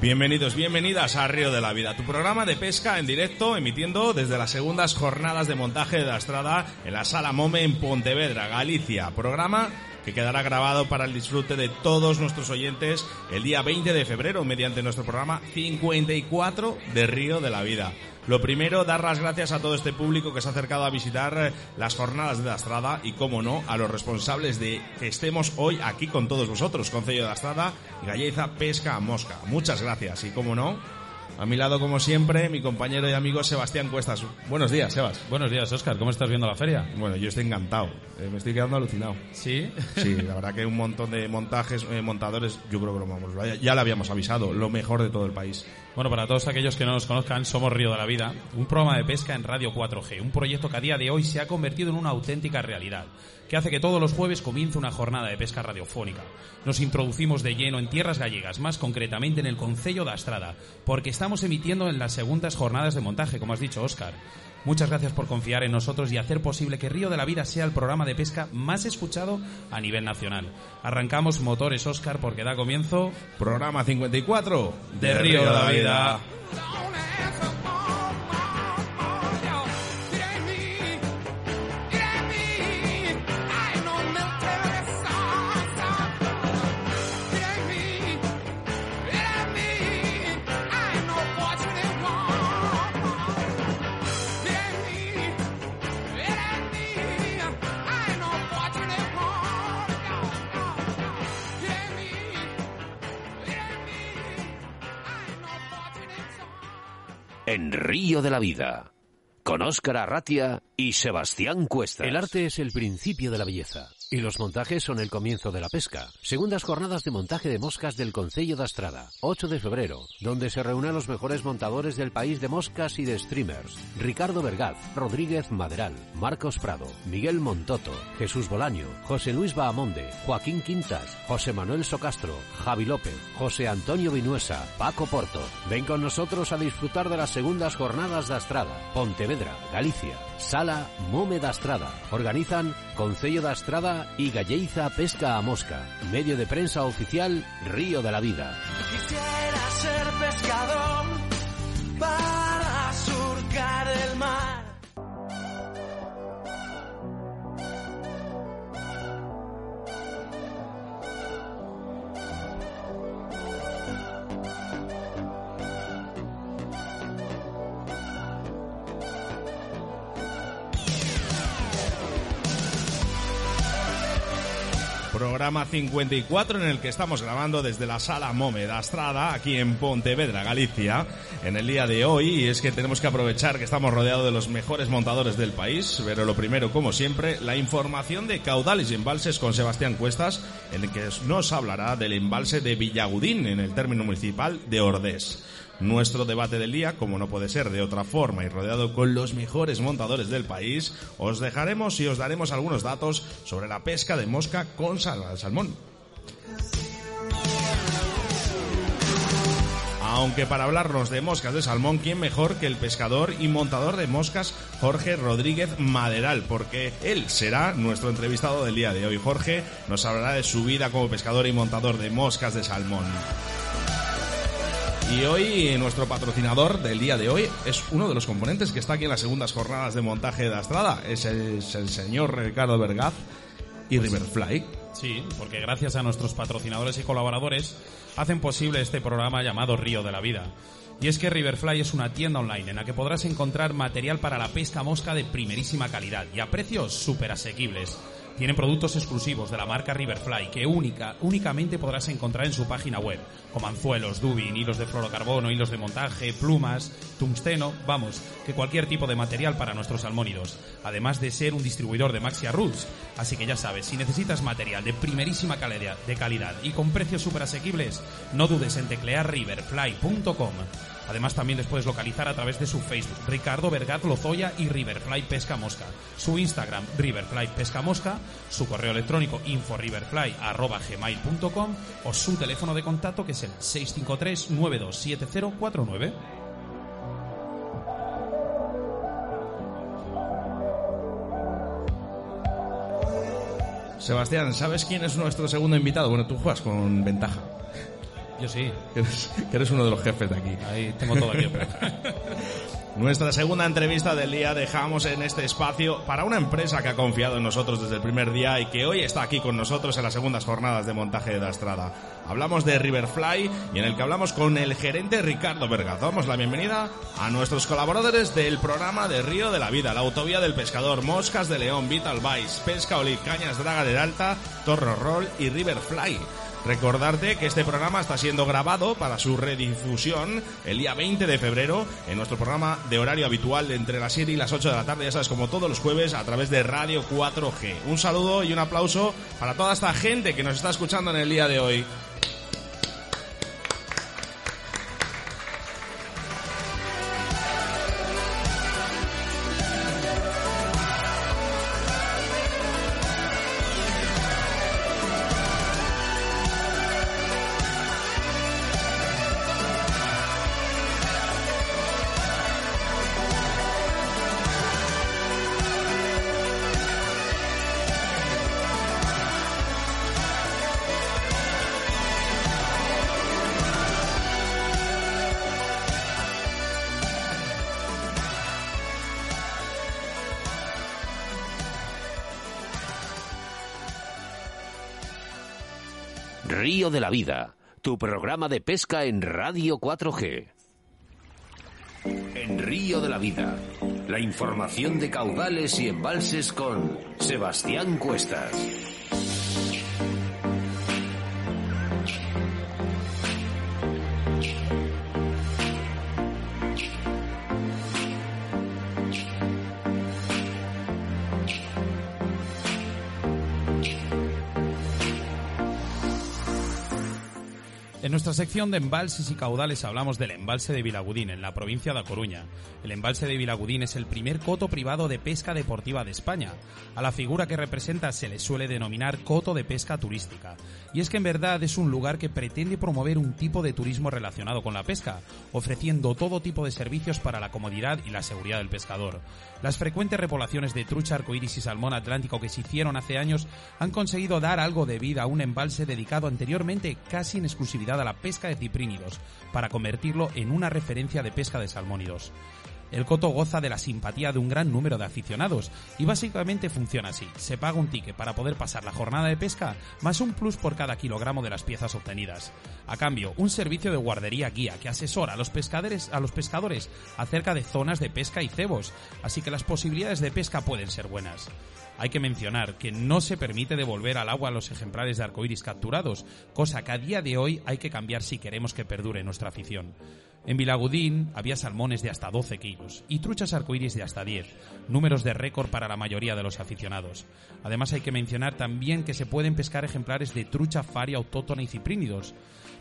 Bienvenidos, bienvenidas a Río de la Vida, tu programa de pesca en directo, emitiendo desde las segundas jornadas de montaje de la Estrada en la Sala Mome en Pontevedra, Galicia. Programa que quedará grabado para el disfrute de todos nuestros oyentes el día 20 de febrero mediante nuestro programa 54 de Río de la Vida. Lo primero, dar las gracias a todo este público que se ha acercado a visitar eh, las jornadas de la Estrada y, como no, a los responsables de que estemos hoy aquí con todos vosotros, Concello de la Estrada Galleza Pesca Mosca. Muchas gracias y, como no, a mi lado, como siempre, mi compañero y amigo Sebastián Cuestas. Buenos días, Sebas. Buenos días, Oscar. ¿Cómo estás viendo la feria? Bueno, yo estoy encantado. Eh, me estoy quedando alucinado. ¿Sí? Sí, la verdad que un montón de montajes, eh, montadores, yo creo que lo vamos, ya, ya lo habíamos avisado, lo mejor de todo el país. Bueno, para todos aquellos que no nos conozcan, somos Río de la Vida, un programa de pesca en Radio 4G, un proyecto que a día de hoy se ha convertido en una auténtica realidad, que hace que todos los jueves comience una jornada de pesca radiofónica. Nos introducimos de lleno en tierras gallegas, más concretamente en el Concello de Astrada, porque estamos emitiendo en las segundas jornadas de montaje, como has dicho, Óscar. Muchas gracias por confiar en nosotros y hacer posible que Río de la Vida sea el programa de pesca más escuchado a nivel nacional. Arrancamos motores, Óscar, porque da comienzo... Programa 54 de Río de la Vida. Río de la Vida, con Óscar Arratia y Sebastián Cuestas. El arte es el principio de la belleza. Y los montajes son el comienzo de la pesca. Segundas jornadas de montaje de moscas del Concello de Astrada, 8 de febrero, donde se reúnen los mejores montadores del país de moscas y de streamers. Ricardo Vergaz, Rodríguez Maderal, Marcos Prado, Miguel Montoto, Jesús Bolaño, José Luis Bahamonde, Joaquín Quintas, José Manuel Socastro, Javi López, José Antonio Vinuesa, Paco Porto. Ven con nosotros a disfrutar de las segundas jornadas de Astrada, Pontevedra, Galicia. Sala Mome da Astrada. Organizan Concello da Astrada y Galleiza Pesca a Mosca. Medio de prensa oficial Río de la Vida. Quisiera ser pescador para surcar el mar. Programa 54 en el que estamos grabando desde la sala Mome de Astrada, aquí en Pontevedra, Galicia, en el día de hoy. Y es que tenemos que aprovechar que estamos rodeados de los mejores montadores del país. Pero lo primero, como siempre, la información de caudales y embalses con Sebastián Cuestas, en el que nos hablará del embalse de Villagudín, en el término municipal de Ordés. Nuestro debate del día, como no puede ser de otra forma y rodeado con los mejores montadores del país, os dejaremos y os daremos algunos datos sobre la pesca de mosca con sal salmón. Aunque para hablarnos de moscas de salmón, ¿quién mejor que el pescador y montador de moscas Jorge Rodríguez Maderal? Porque él será nuestro entrevistado del día de hoy. Jorge nos hablará de su vida como pescador y montador de moscas de salmón. Y hoy nuestro patrocinador del día de hoy es uno de los componentes que está aquí en las segundas jornadas de montaje de la Estrada. Es el, es el señor Ricardo Vergaz y Riverfly. Sí, porque gracias a nuestros patrocinadores y colaboradores hacen posible este programa llamado Río de la Vida. Y es que Riverfly es una tienda online en la que podrás encontrar material para la pesca mosca de primerísima calidad y a precios súper asequibles. Tienen productos exclusivos de la marca Riverfly que única, únicamente podrás encontrar en su página web, como anzuelos, dubin, hilos de fluorocarbono, hilos de montaje, plumas, tungsteno, vamos, que cualquier tipo de material para nuestros salmónidos, además de ser un distribuidor de Maxia Rules. Así que ya sabes, si necesitas material de primerísima calidad, de calidad y con precios súper asequibles, no dudes en teclear riverfly.com. Además también les puedes localizar a través de su Facebook, Ricardo Vergat Lozoya y Riverfly Pesca Mosca, su Instagram, Riverfly Pesca Mosca, su correo electrónico inforiverfly.gmail.com o su teléfono de contacto que es el 653 927049. Sebastián, ¿sabes quién es nuestro segundo invitado? Bueno, tú juegas con ventaja. Yo sí, Que eres, que eres uno de los jefes de aquí. ahí tengo todo aquí. Nuestra segunda entrevista del día dejamos en este espacio para una empresa que ha confiado en nosotros desde el primer día y que hoy está aquí con nosotros en las segundas jornadas de montaje de la Estrada. Hablamos de Riverfly y en el que hablamos con el gerente Ricardo Vergaz. Damos la bienvenida a nuestros colaboradores del programa de Río de la Vida, la Autovía del Pescador, Moscas de León, Vital Vice, Pesca Olive, Cañas Draga del Alta, Torro Roll y Riverfly. Recordarte que este programa está siendo grabado para su redifusión el día 20 de febrero en nuestro programa de horario habitual entre las 7 y las 8 de la tarde, ya sabes, como todos los jueves a través de Radio 4G. Un saludo y un aplauso para toda esta gente que nos está escuchando en el día de hoy. De la Vida, tu programa de pesca en Radio 4G. En Río de la Vida, la información de caudales y embalses con Sebastián Cuestas. En nuestra sección de embalses y caudales hablamos del embalse de Vilagudín, en la provincia de A Coruña. El embalse de Vilagudín es el primer coto privado de pesca deportiva de España. A la figura que representa se le suele denominar coto de pesca turística. Y es que en verdad es un lugar que pretende promover un tipo de turismo relacionado con la pesca, ofreciendo todo tipo de servicios para la comodidad y la seguridad del pescador. Las frecuentes repoblaciones de trucha, arcoíris y salmón atlántico que se hicieron hace años han conseguido dar algo de vida a un embalse dedicado anteriormente casi en exclusividad a la pesca de ciprínidos, para convertirlo en una referencia de pesca de salmónidos. El coto goza de la simpatía de un gran número de aficionados y básicamente funciona así. Se paga un ticket para poder pasar la jornada de pesca más un plus por cada kilogramo de las piezas obtenidas. A cambio, un servicio de guardería guía que asesora a los pescadores, a los pescadores acerca de zonas de pesca y cebos, así que las posibilidades de pesca pueden ser buenas. Hay que mencionar que no se permite devolver al agua los ejemplares de arcoíris capturados, cosa que a día de hoy hay que cambiar si queremos que perdure nuestra afición. En Vilagudín había salmones de hasta 12 kilos y truchas arcoíris de hasta 10, números de récord para la mayoría de los aficionados. Además hay que mencionar también que se pueden pescar ejemplares de trucha faria autóctona y ciprínidos.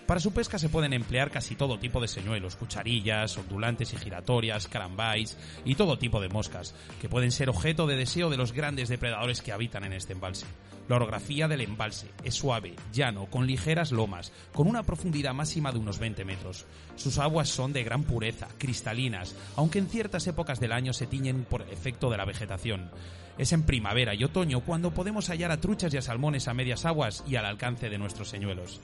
Para su pesca se pueden emplear casi todo tipo de señuelos, cucharillas, ondulantes y giratorias, carambáis y todo tipo de moscas, que pueden ser objeto de deseo de los grandes depredadores que habitan en este embalse. La orografía del embalse es suave, llano, con ligeras lomas, con una profundidad máxima de unos 20 metros. Sus aguas son de gran pureza, cristalinas, aunque en ciertas épocas del año se tiñen por efecto de la vegetación. Es en primavera y otoño cuando podemos hallar a truchas y a salmones a medias aguas y al alcance de nuestros señuelos.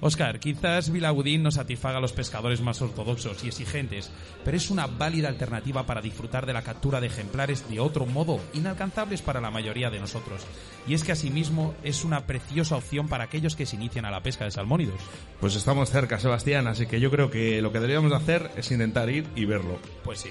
Oscar, quizás Vilagudín no satisfaga a los pescadores más ortodoxos y exigentes, pero es una válida alternativa para disfrutar de la captura de ejemplares de otro modo, inalcanzables para la mayoría de nosotros. Y es que asimismo es una preciosa opción para aquellos que se inician a la pesca de salmónidos. Pues estamos cerca, Sebastián, así que yo creo que lo que deberíamos hacer es intentar ir y verlo. Pues sí.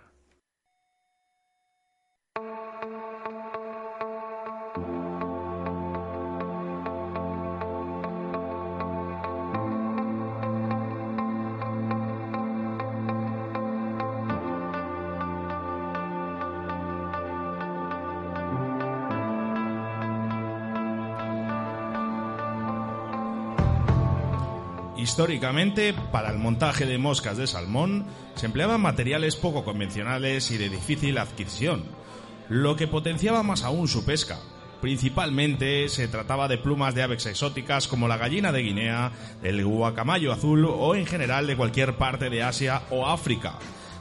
Históricamente, para el montaje de moscas de salmón se empleaban materiales poco convencionales y de difícil adquisición, lo que potenciaba más aún su pesca. Principalmente se trataba de plumas de aves exóticas como la gallina de Guinea, el guacamayo azul o en general de cualquier parte de Asia o África.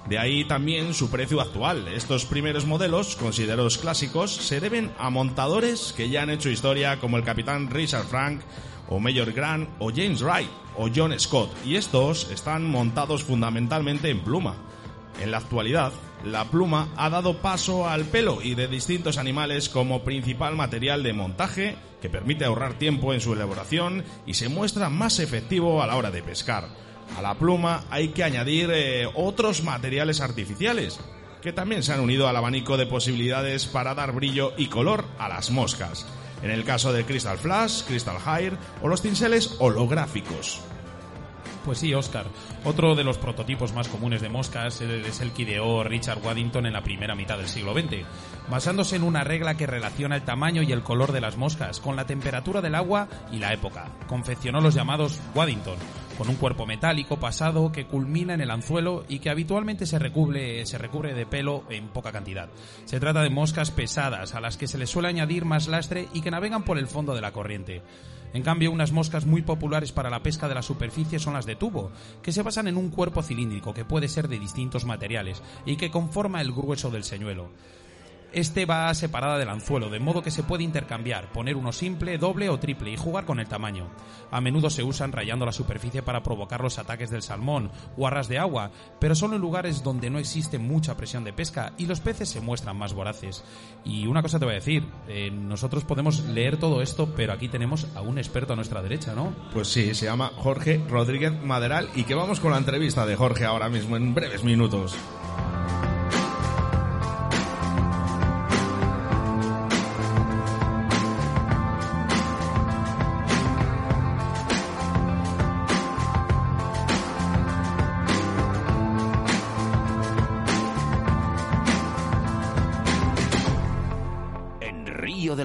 De ahí también su precio actual. Estos primeros modelos, considerados clásicos, se deben a montadores que ya han hecho historia como el capitán Richard Frank o Major Grant o James Wright o John Scott, y estos están montados fundamentalmente en pluma. En la actualidad, la pluma ha dado paso al pelo y de distintos animales como principal material de montaje que permite ahorrar tiempo en su elaboración y se muestra más efectivo a la hora de pescar. A la pluma hay que añadir eh, otros materiales artificiales que también se han unido al abanico de posibilidades para dar brillo y color a las moscas en el caso de Crystal Flash, Crystal Hire o los tinseles holográficos. Pues sí, Oscar. Otro de los prototipos más comunes de moscas es el que ideó Richard Waddington en la primera mitad del siglo XX, basándose en una regla que relaciona el tamaño y el color de las moscas con la temperatura del agua y la época. Confeccionó los llamados Waddington, con un cuerpo metálico pasado que culmina en el anzuelo y que habitualmente se recubre, de pelo en poca cantidad. Se trata de moscas pesadas a las que se les suele añadir más lastre y que navegan por el fondo de la corriente. En cambio, unas moscas muy populares para la pesca de la superficie son las de tubo, que se basan en un cuerpo cilíndrico que puede ser de distintos materiales y que conforma el grueso del señuelo. Este va separada del anzuelo, de modo que se puede intercambiar, poner uno simple, doble o triple y jugar con el tamaño. A menudo se usan rayando la superficie para provocar los ataques del salmón o arras de agua, pero solo en lugares donde no existe mucha presión de pesca y los peces se muestran más voraces. Y una cosa te voy a decir, eh, nosotros podemos leer todo esto, pero aquí tenemos a un experto a nuestra derecha, ¿no? Pues sí, se llama Jorge Rodríguez Maderal y que vamos con la entrevista de Jorge ahora mismo en breves minutos.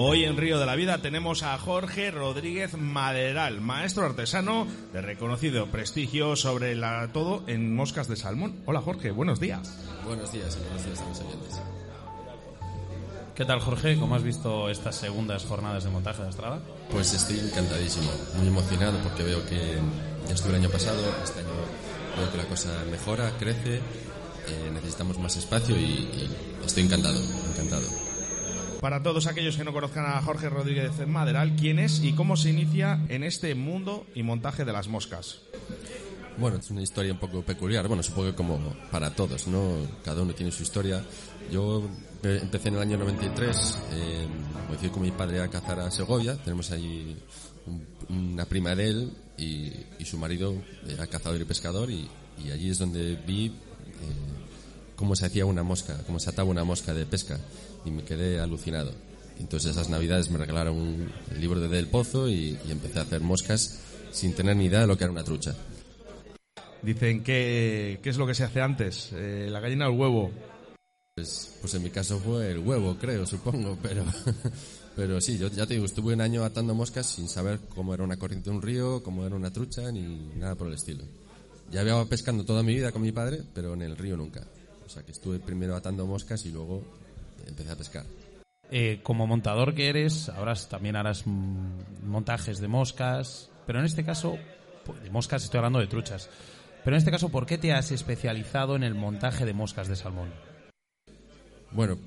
Hoy en Río de la Vida tenemos a Jorge Rodríguez Maderal, maestro artesano de reconocido prestigio sobre la, todo en moscas de salmón. Hola Jorge, buenos días. Buenos días y buenos días a los oyentes. ¿Qué tal, Jorge? ¿Cómo has visto estas segundas jornadas de montaje de Estrada? Pues estoy encantadísimo, muy emocionado porque veo que ya estuve el año pasado, este año veo que la cosa mejora, crece, eh, necesitamos más espacio y, y estoy encantado, encantado. Para todos aquellos que no conozcan a Jorge Rodríguez Maderal, ¿quién es y cómo se inicia en este mundo y montaje de las moscas? Bueno, es una historia un poco peculiar, bueno, supongo que como para todos, ¿no? Cada uno tiene su historia. Yo eh, empecé en el año 93, eh, me fui con mi padre a cazar a Segovia, tenemos allí un- una prima de él y, y su marido era cazador y pescador y, y allí es donde vi eh, cómo se hacía una mosca, cómo se ataba una mosca de pesca y me quedé alucinado. Entonces esas navidades me regalaron un el libro de Del Pozo y, y empecé a hacer moscas sin tener ni idea de lo que era una trucha. Dicen que qué es lo que se hace antes, Eh, la gallina o el huevo. Pues, pues en mi caso fue el huevo, creo, supongo, pero, pero sí, yo ya te digo, estuve un año atando moscas sin saber cómo era una corriente de un río, cómo era una trucha, ni nada por el estilo. Ya había pescando toda mi vida con mi padre, pero en el río nunca. O sea que estuve primero atando moscas y luego empecé a pescar. Eh, como montador que eres, ahora también harás mm, montajes de moscas, pero en este caso, pues, de moscas estoy hablando de truchas. Pero en este caso, ¿por qué te has especializado en el montaje de moscas de salmón? Bueno,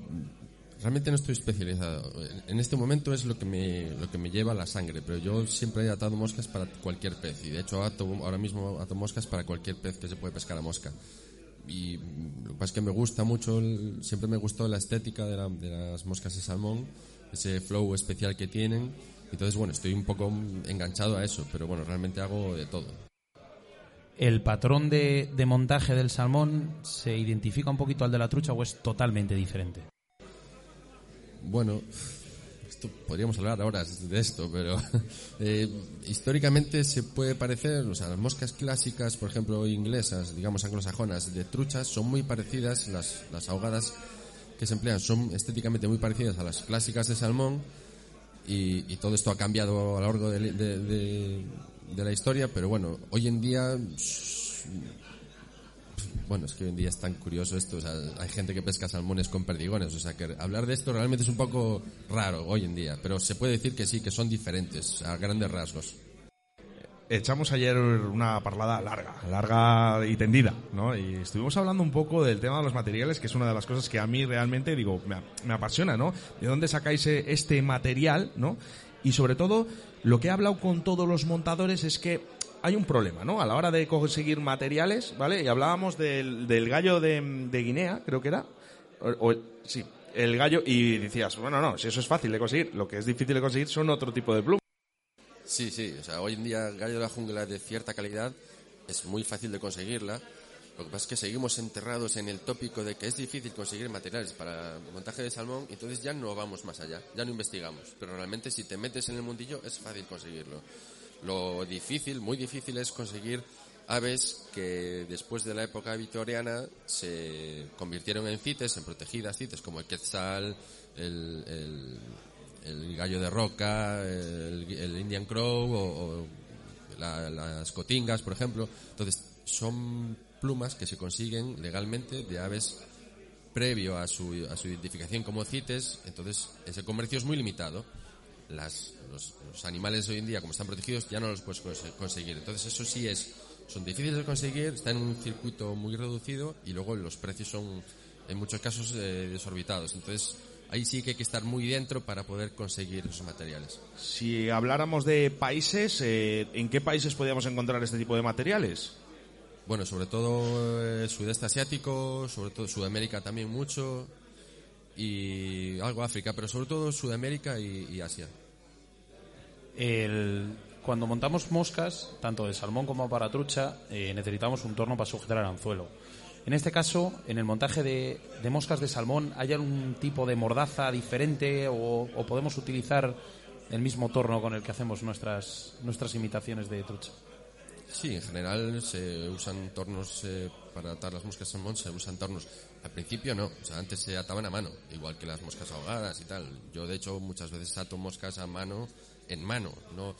realmente no estoy especializado. En este momento es lo que me, lo que me lleva la sangre, pero yo siempre he atado moscas para cualquier pez. Y de hecho ato, ahora mismo ato moscas para cualquier pez que se puede pescar a mosca. Y lo que pasa es que me gusta mucho, el- siempre me gustó la estética de, la- de las moscas de salmón, ese flow especial que tienen. Entonces, bueno, estoy un poco enganchado a eso, pero bueno, realmente hago de todo. ¿El patrón de, de montaje del salmón se identifica un poquito al de la trucha o es totalmente diferente? Bueno, podríamos hablar horas de esto, pero eh, históricamente se puede parecer, o sea, las moscas clásicas, por ejemplo, inglesas, digamos anglosajonas, de truchas, son muy parecidas, las, las ahogadas que se emplean son estéticamente muy parecidas a las clásicas de salmón y, todo esto ha cambiado a lo largo de la historia, pero bueno, hoy en día bueno, es que hoy en día es tan curioso esto. O sea, hay gente que pesca salmones con perdigones. O sea, que hablar de esto realmente es un poco raro hoy en día. Pero se puede decir que sí, que son diferentes a grandes rasgos. Echamos ayer una parlada larga, larga y tendida, ¿no? Y estuvimos hablando un poco del tema de los materiales, que es una de las cosas que a mí realmente, digo, me, me apasiona, ¿no? ¿De dónde sacáis eh, este material, ¿no? Y sobre todo, lo que he hablado con todos los montadores es que hay un problema, ¿no? A la hora de conseguir materiales, ¿vale? Y hablábamos del, gallo de, de Guinea, creo que era. O, sí, el gallo. Y decías, bueno, no, si eso es fácil de conseguir, lo que es difícil de conseguir son otro tipo de plumas. Sí, sí. O sea, hoy en día gallo de la jungla de cierta calidad es muy fácil de conseguirla. Lo que pasa es que seguimos enterrados en el tópico de que es difícil conseguir materiales para montaje de salmón, entonces ya no vamos más allá, ya no investigamos. Pero realmente si te metes en el mundillo es fácil conseguirlo. Lo difícil, muy difícil, es conseguir aves que después de la época victoriana se convirtieron en cites, en protegidas cites, como el quetzal, el, gallo de roca, el, Indian Crow o, o la- las cotingas, por ejemplo. Entonces, son plumas que se consiguen legalmente de aves previo a su, a su identificación como CITES, entonces ese comercio es muy limitado. Las, los, los animales hoy en día, como están protegidos, ya no los puedes conse- conseguir. Entonces eso sí es, son difíciles de conseguir, están en un circuito muy reducido y luego los precios son en muchos casos eh, desorbitados. Entonces ahí sí que hay que estar muy dentro para poder conseguir esos materiales. Si habláramos de países, eh, ¿en qué países podríamos encontrar este tipo de materiales? Bueno, sobre todo eh, sudeste asiático, sobre todo Sudamérica también mucho y algo África, pero sobre todo Sudamérica y, y Asia. El- cuando montamos moscas, tanto de salmón como para trucha, eh, necesitamos un torno para sujetar el anzuelo. En este caso, en el montaje de, de moscas de salmón, ¿hay algún tipo de mordaza diferente o, podemos utilizar el mismo torno con el que hacemos nuestras, nuestras imitaciones de trucha? Sí, en general se usan tornos eh, para atar las moscas salmón, se usan tornos. Al principio no, o sea, antes se ataban a mano, igual que las moscas ahogadas y tal. Yo de hecho muchas veces ato moscas a mano, en mano, no.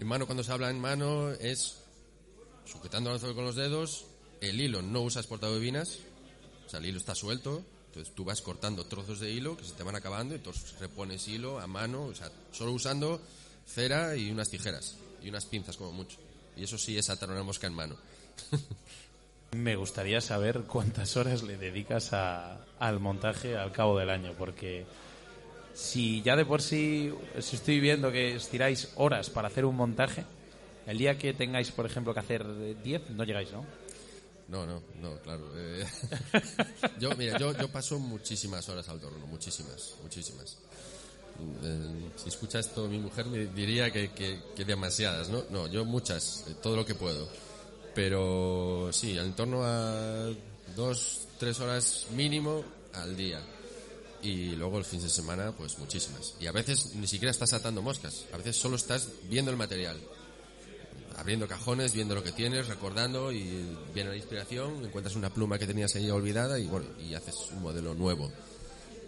En mano cuando se habla en mano es sujetando con los dedos, el hilo no usas portabobinas, o sea, el hilo está suelto, entonces tú vas cortando trozos de hilo que se te van acabando, entonces repones hilo a mano, o sea, solo usando cera y unas tijeras y unas pinzas como mucho. Y eso sí es atar una mosca en mano. Me gustaría saber cuántas horas le dedicas a- al montaje al cabo del año, porque si ya de por sí si estoy viendo que estiráis horas para hacer un montaje, el día que tengáis, por ejemplo, que hacer eh, 10, no llegáis, ¿no? No, no, no, claro. eh, yo, mira, yo, yo paso muchísimas horas al torno, muchísimas, muchísimas. Eh, si escucha esto mi mujer me diría que, que, que demasiadas, ¿no? No, yo muchas, eh, todo lo que puedo. Pero sí, en torno a dos, tres horas mínimo al día. Y luego el fin de semana, pues muchísimas. Y a veces ni siquiera estás atando moscas, a veces solo estás viendo el material abriendo cajones, viendo lo que tienes, recordando y viene la inspiración, encuentras una pluma que tenías ahí olvidada y bueno, y haces un modelo nuevo.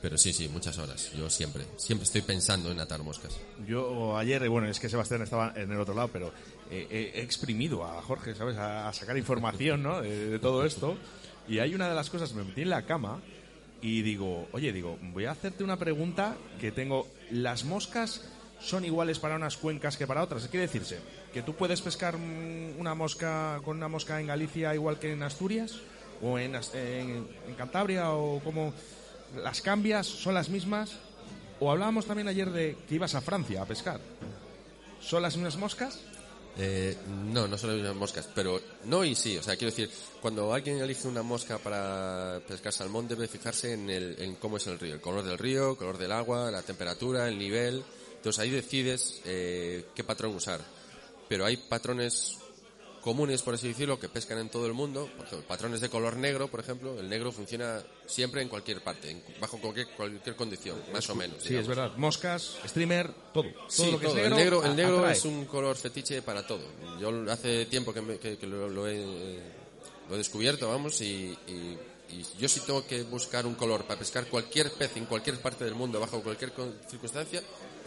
Pero sí, sí, muchas horas. Yo siempre, siempre estoy pensando en atar moscas. Yo ayer, bueno, es que Sebastián estaba en el otro lado, pero eh, he- exprimido a Jorge, ¿sabes? A sacar información, ¿no? De, de todo esto. Y hay una de las cosas, me metí en la cama y digo, oye, digo, voy a hacerte una pregunta que tengo. ¿Las moscas son iguales para unas cuencas que para otras? ¿Qué quiere decirse? ¿Que tú puedes pescar mm, una mosca con una mosca en Galicia igual que en Asturias? ¿O en, en, en Cantabria? ¿O cómo, ¿Las cambias? ¿Son las mismas? O hablábamos también ayer de que ibas a Francia a pescar. ¿Son las mismas moscas? Eh, no, no son las moscas, pero no y sí. O sea, quiero decir, cuando alguien elige una mosca para pescar salmón, debe fijarse en, el, en cómo es el río, el color del río, el color del agua, la temperatura, el nivel. Entonces ahí decides eh, qué patrón usar. Pero hay patrones comunes, por así decirlo, que pescan en todo el mundo. Por ejemplo, patrones de color negro, por ejemplo. El negro funciona siempre en cualquier parte, en- bajo cualquier, cualquier condición, más o menos. Sí, es verdad. Moscas, streamer, todo. Todo Sí, lo que todo. es el negro. negro, el negro es un color fetiche para todo. Yo hace tiempo que, me- que- que lo, lo he, eh, lo he descubierto, vamos, y, y- y yo si tengo que buscar un color para pescar cualquier pez en cualquier parte del mundo, bajo cualquier circunstancia,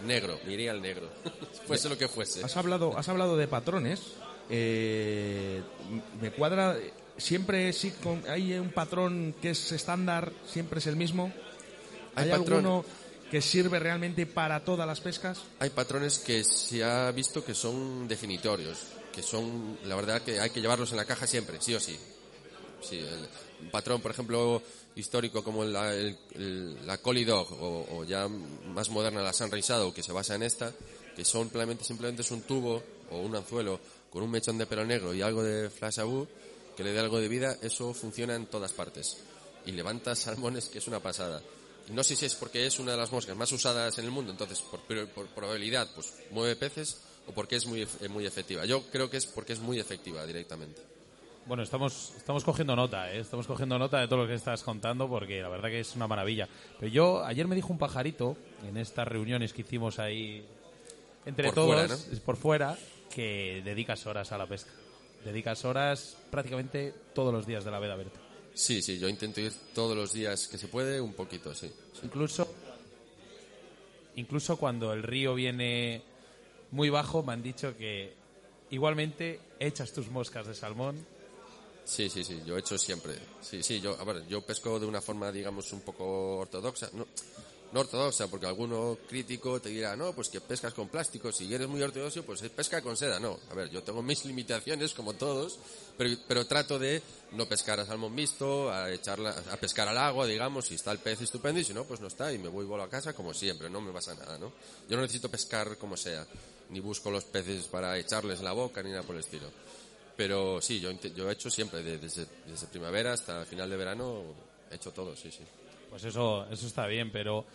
negro, me iría al negro, fuese lo que fuese. Has hablado, has hablado de patrones. Eh, me cuadra. Siempre sí con- hay un patrón que es estándar, siempre es el mismo. ¿Hay, Hay patrón- alguno que sirve realmente para todas las pescas? Hay patrones que se ha visto que son definitorios, que son, la verdad que hay que llevarlos en la caja siempre, sí o sí. Un patrón, por ejemplo, histórico como la, el- el- la Collie Dog o, o ya más moderna la Sunrise Shadow, que se basa en esta, que son simplemente, simplemente es un tubo o un anzuelo con un mechón de pelo negro y algo de flash abú que le dé algo de vida, eso funciona en todas partes. Y levanta salmones que es una pasada. No sé si es porque es una de las moscas más usadas en el mundo, entonces por, probabilidad pues mueve peces o porque es muy, ef- muy efectiva. Yo creo que es porque es muy efectiva directamente. Bueno, estamos, estamos cogiendo nota, ¿eh? estamos cogiendo nota de todo lo que estás contando porque la verdad que es una maravilla. Pero yo, ayer me dijo un pajarito en estas reuniones que hicimos ahí entre Por todos, fuera, por fuera, que dedicas horas a la pesca. Dedicas horas prácticamente todos los días de la veda verde. Sí, sí, yo intento ir todos los días que se puede, un poquito, sí. sí. Incluso, incluso cuando el río viene muy bajo, me han dicho que igualmente echas tus moscas de salmón. Sí, sí, sí, yo he hecho siempre. Sí, sí, yo, a ver, yo pesco de una forma, digamos, un poco ortodoxa. No, no ortodoxa, porque alguno crítico te dirá, no, pues que pescas con plástico. Si eres muy ortodoxo, pues pesca con seda. No, a ver, yo tengo mis limitaciones, como todos, pero, pero trato de no pescar a salmón mixto, a, echarla, a pescar al agua, digamos, si está el pez estupendo y si no, pues no está y me voy vuelo a casa como siempre, no me pasa nada, ¿no? Yo no necesito pescar como sea, ni busco los peces para echarles la boca, ni nada por el estilo. Pero sí, yo, he hecho siempre, de- desde, desde primavera hasta final de verano, he hecho todo, sí, sí. Pues eso, eso está bien, pero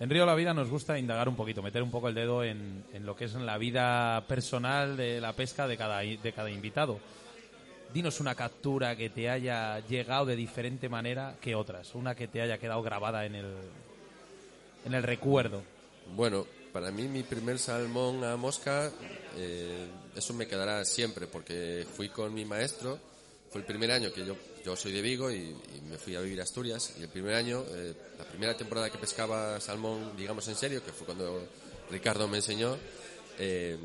en Río la Vida nos gusta indagar un poquito, meter un poco el dedo en, en lo que es en la vida personal de la pesca de cada, de cada invitado. Dinos una captura que te haya llegado de diferente manera que otras, una que te haya quedado grabada en el, en el recuerdo. Bueno, para mí mi primer salmón a mosca, eh, eso me quedará siempre, porque fui con mi maestro, fue el primer año que yo, yo soy de Vigo y, y me fui a vivir a Asturias, y el primer año, eh, la primera temporada que pescaba salmón, digamos en serio, que fue cuando Ricardo me enseñó, eh,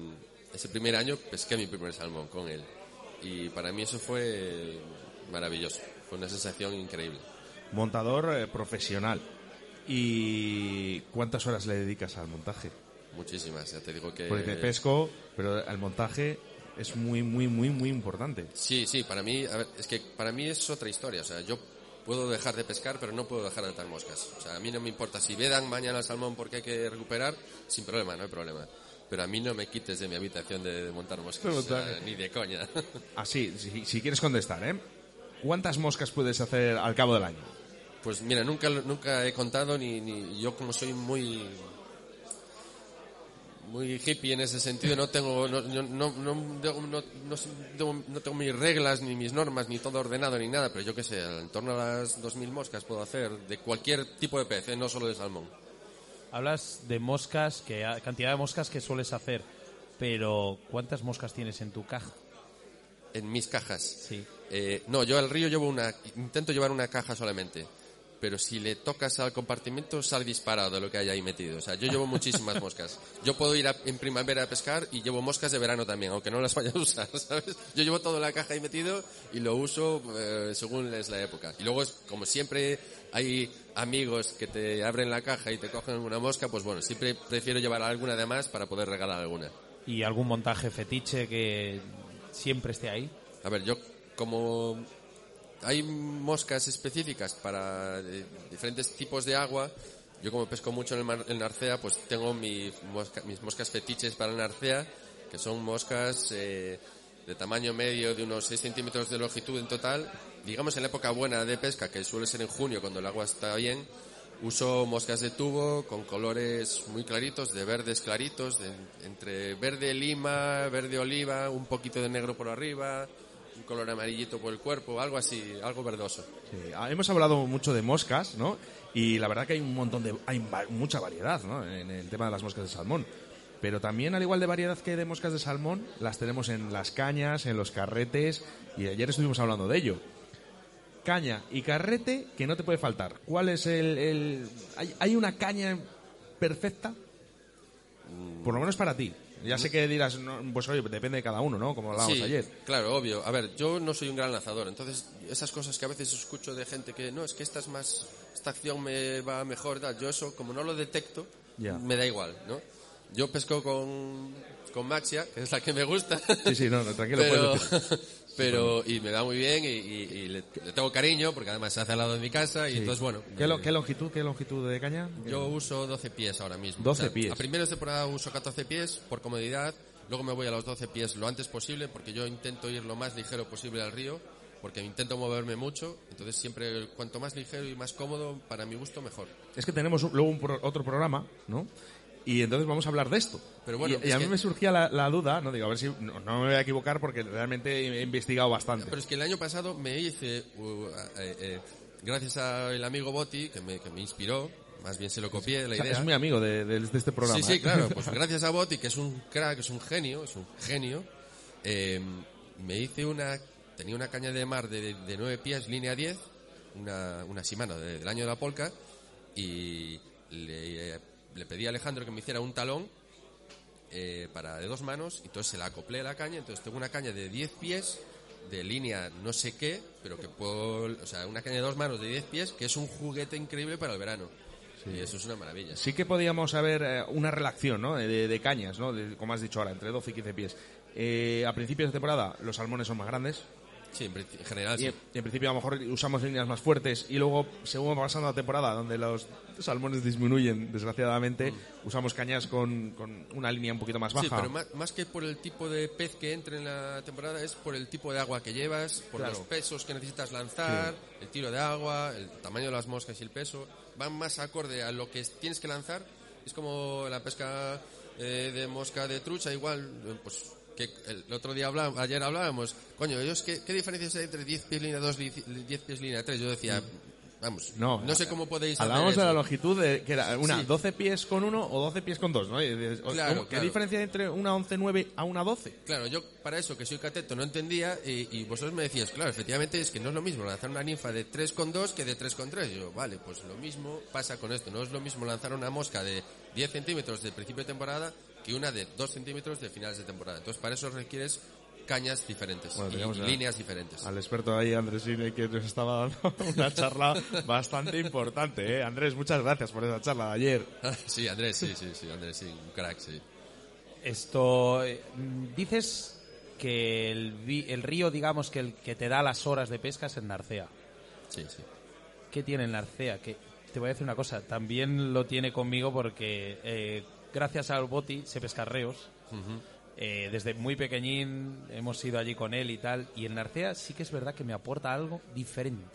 ese primer año pesqué mi primer salmón con él. Y para mí eso fue maravilloso, fue una sensación increíble. Montador eh, profesional. ¿Y cuántas horas le dedicas al montaje? Muchísimas, ya te digo que... Porque te pesco, pero el montaje es muy, muy, muy, muy importante. Sí, sí, para mí, a ver, es que para mí es otra historia. O sea, yo puedo dejar de pescar, pero no puedo dejar de atar moscas. O sea, a mí no me importa. Si vedan mañana el salmón porque hay que recuperar, sin problema, no hay problema. Pero a mí no me quites de mi habitación de, de montar moscas. o sea, ni de coña. Así, si, si quieres contestar, ¿eh? ¿Cuántas moscas puedes hacer al cabo del año? Pues mira, nunca, nunca he contado, ni, ni yo como soy muy muy hippie en ese sentido, no tengo no, no, no, no- no- no- no tengo mis reglas, ni mis normas, ni todo ordenado, ni nada, pero yo qué sé, en torno a las 2.000 moscas puedo hacer de cualquier tipo de pez, ¿eh? no solo de salmón. Hablas de moscas, que cantidad de moscas que sueles hacer, pero ¿cuántas moscas tienes en tu caja? En mis cajas. Sí. Eh, no, yo al río llevo una, intento llevar una caja solamente. Pero si le tocas al compartimento, sale disparado de lo que hay ahí metido. O sea, yo llevo muchísimas moscas. Yo puedo ir a- en primavera a pescar y llevo moscas de verano también, aunque no las vaya a usar, ¿sabes? Yo llevo todo en la caja ahí metido y lo uso eh, según es la época. Y luego, como siempre hay amigos que te abren la caja y te cogen una mosca, pues bueno, siempre prefiero llevar alguna de más para poder regalar alguna. ¿Y algún montaje fetiche que siempre esté ahí? A ver, yo como hay moscas específicas para eh, diferentes tipos de agua. Yo como pesco mucho en el mar- en Narcea, pues tengo mi mosca- mis moscas fetiches para el Narcea, que son moscas eh, de tamaño medio de unos 6 centímetros de longitud en total. Digamos en la época buena de pesca, que suele ser en junio cuando el agua está bien, uso moscas de tubo con colores muy claritos, de verdes claritos, de- entre verde lima, verde oliva, un poquito de negro por arriba, un color amarillito por el cuerpo, algo así, algo verdoso. Ah, hemos hablado mucho de moscas, ¿no? Y la verdad que hay un montón de... hay mucha variedad, ¿no? En el tema de las moscas de salmón. Pero también, al igual de variedad que de moscas de salmón, las tenemos en las cañas, en los carretes, y ayer estuvimos hablando de ello. Caña y carrete que no te puede faltar. ¿Cuál es el...? el- ¿Hay, hay una caña perfecta? Por lo menos para ti. Ya sé que dirás, no, pues oye, depende de cada uno, ¿no? Como hablábamos Sí, ayer. Claro, obvio. A ver, yo no soy un gran lanzador, entonces esas cosas que a veces escucho de gente que no, es que esta es más, esta acción me va mejor, tal. yo eso, como no lo detecto, Ya. me da igual, ¿no? Yo pesco con, con Maxia, que es la que me gusta. Sí, sí, no, no, tranquilo, pero, puedes decir. Pero y me da muy bien y, y- y le, le tengo cariño porque además se hace al lado de mi casa y entonces bueno ¿Qué, lo- eh, qué longitud, qué longitud de caña? yo uso 12 pies ahora mismo 12 pies. a primeros de temporada uso 14 pies por comodidad luego me voy a los 12 pies lo antes posible porque yo intento ir lo más ligero posible al río porque intento moverme mucho entonces siempre cuanto más ligero y más cómodo para mi gusto mejor Es que tenemos un- luego un pro- otro programa, ¿no? Y entonces vamos a hablar de esto. Pero bueno, y, y a mí que- me surgía la, la duda, no digo, a ver si no, no me voy a equivocar porque realmente he investigado bastante. Pero es que el año pasado me hice, uh, eh, eh, gracias al amigo Boti, que me, que me inspiró, más bien se lo copié la O sea, idea. es muy amigo de, de- de este programa. Sí, sí, ¿eh? claro. Pues gracias a Boti, que es un crack, es un genio, es un genio, eh, me hice una, tenía una caña de mar de, de 9 pies, línea 10, una, una de- del año de la polca, y le, le pedí a Alejandro que me hiciera un talón eh, para de dos manos, y entonces se la acoplé a la caña, entonces tengo una caña de 10 pies, de línea no sé qué, pero que puedo, o sea, una caña de dos manos de 10 pies, que es un juguete increíble para el verano. Y eso es una maravilla. Sí que podíamos saber eh, una relación, ¿no? De, de cañas, ¿no? De- como has dicho ahora, entre 12 y 15 pies. Eh, a principios de temporada los salmones son más grandes. Sí, en, general Y sí. en, principio a lo mejor usamos líneas más fuertes y luego, según va pasando la temporada, donde los salmones disminuyen, desgraciadamente, usamos cañas con, con una línea un poquito más baja. Sí, pero más, más que por el tipo de pez que entre en la temporada es por el tipo de agua que llevas, por Claro. los pesos que necesitas lanzar, el tiro de agua, el tamaño de las moscas y el peso. Van más acorde a lo que tienes que lanzar. Es como la pesca eh, de mosca de trucha, igual, pues que el otro día hablábamos, ayer hablábamos, coño, ellos, ¿qué, qué diferencias hay entre 10 pies línea 2 y 10 pies línea 3? Yo decía, vamos, No, no, sé cómo podéis Hablábamos de la longitud de que era una Sí. 12 pies con uno o 12 pies con dos, ¿no? O- Claro, ¿cómo- ¿Qué claro. diferencia hay entre una 11-9 a una 12? Claro, yo para eso que soy cateto no entendía y, y vosotros me decías, claro, efectivamente es que no es lo mismo lanzar una ninfa de 3,2 que de 3,3. Yo, vale, pues lo mismo pasa con esto. No es lo mismo lanzar una mosca de 10 centímetros de principio de temporada que una de 2 centímetros de finales de temporada. Entonces para eso requieres cañas diferentes Bueno, y líneas diferentes. Al experto ahí, Andrés Ine, que nos estaba dando una charla bastante importante, ¿eh? Andrés, muchas gracias por esa charla de ayer. sí, Andrés, sí, sí, sí, Andrés, sí, un crack, sí. Esto. eh, Dices que el río, digamos, que el que te da las horas de pesca es el Narcea. Sí, sí. ¿Qué tiene el Narcea? Que te voy a decir una cosa, también lo tiene conmigo porque eh, gracias al Boti se pesca reos. Eh, desde muy pequeñín hemos ido allí con él y tal. Y el Narcea sí que es verdad que me aporta algo diferente.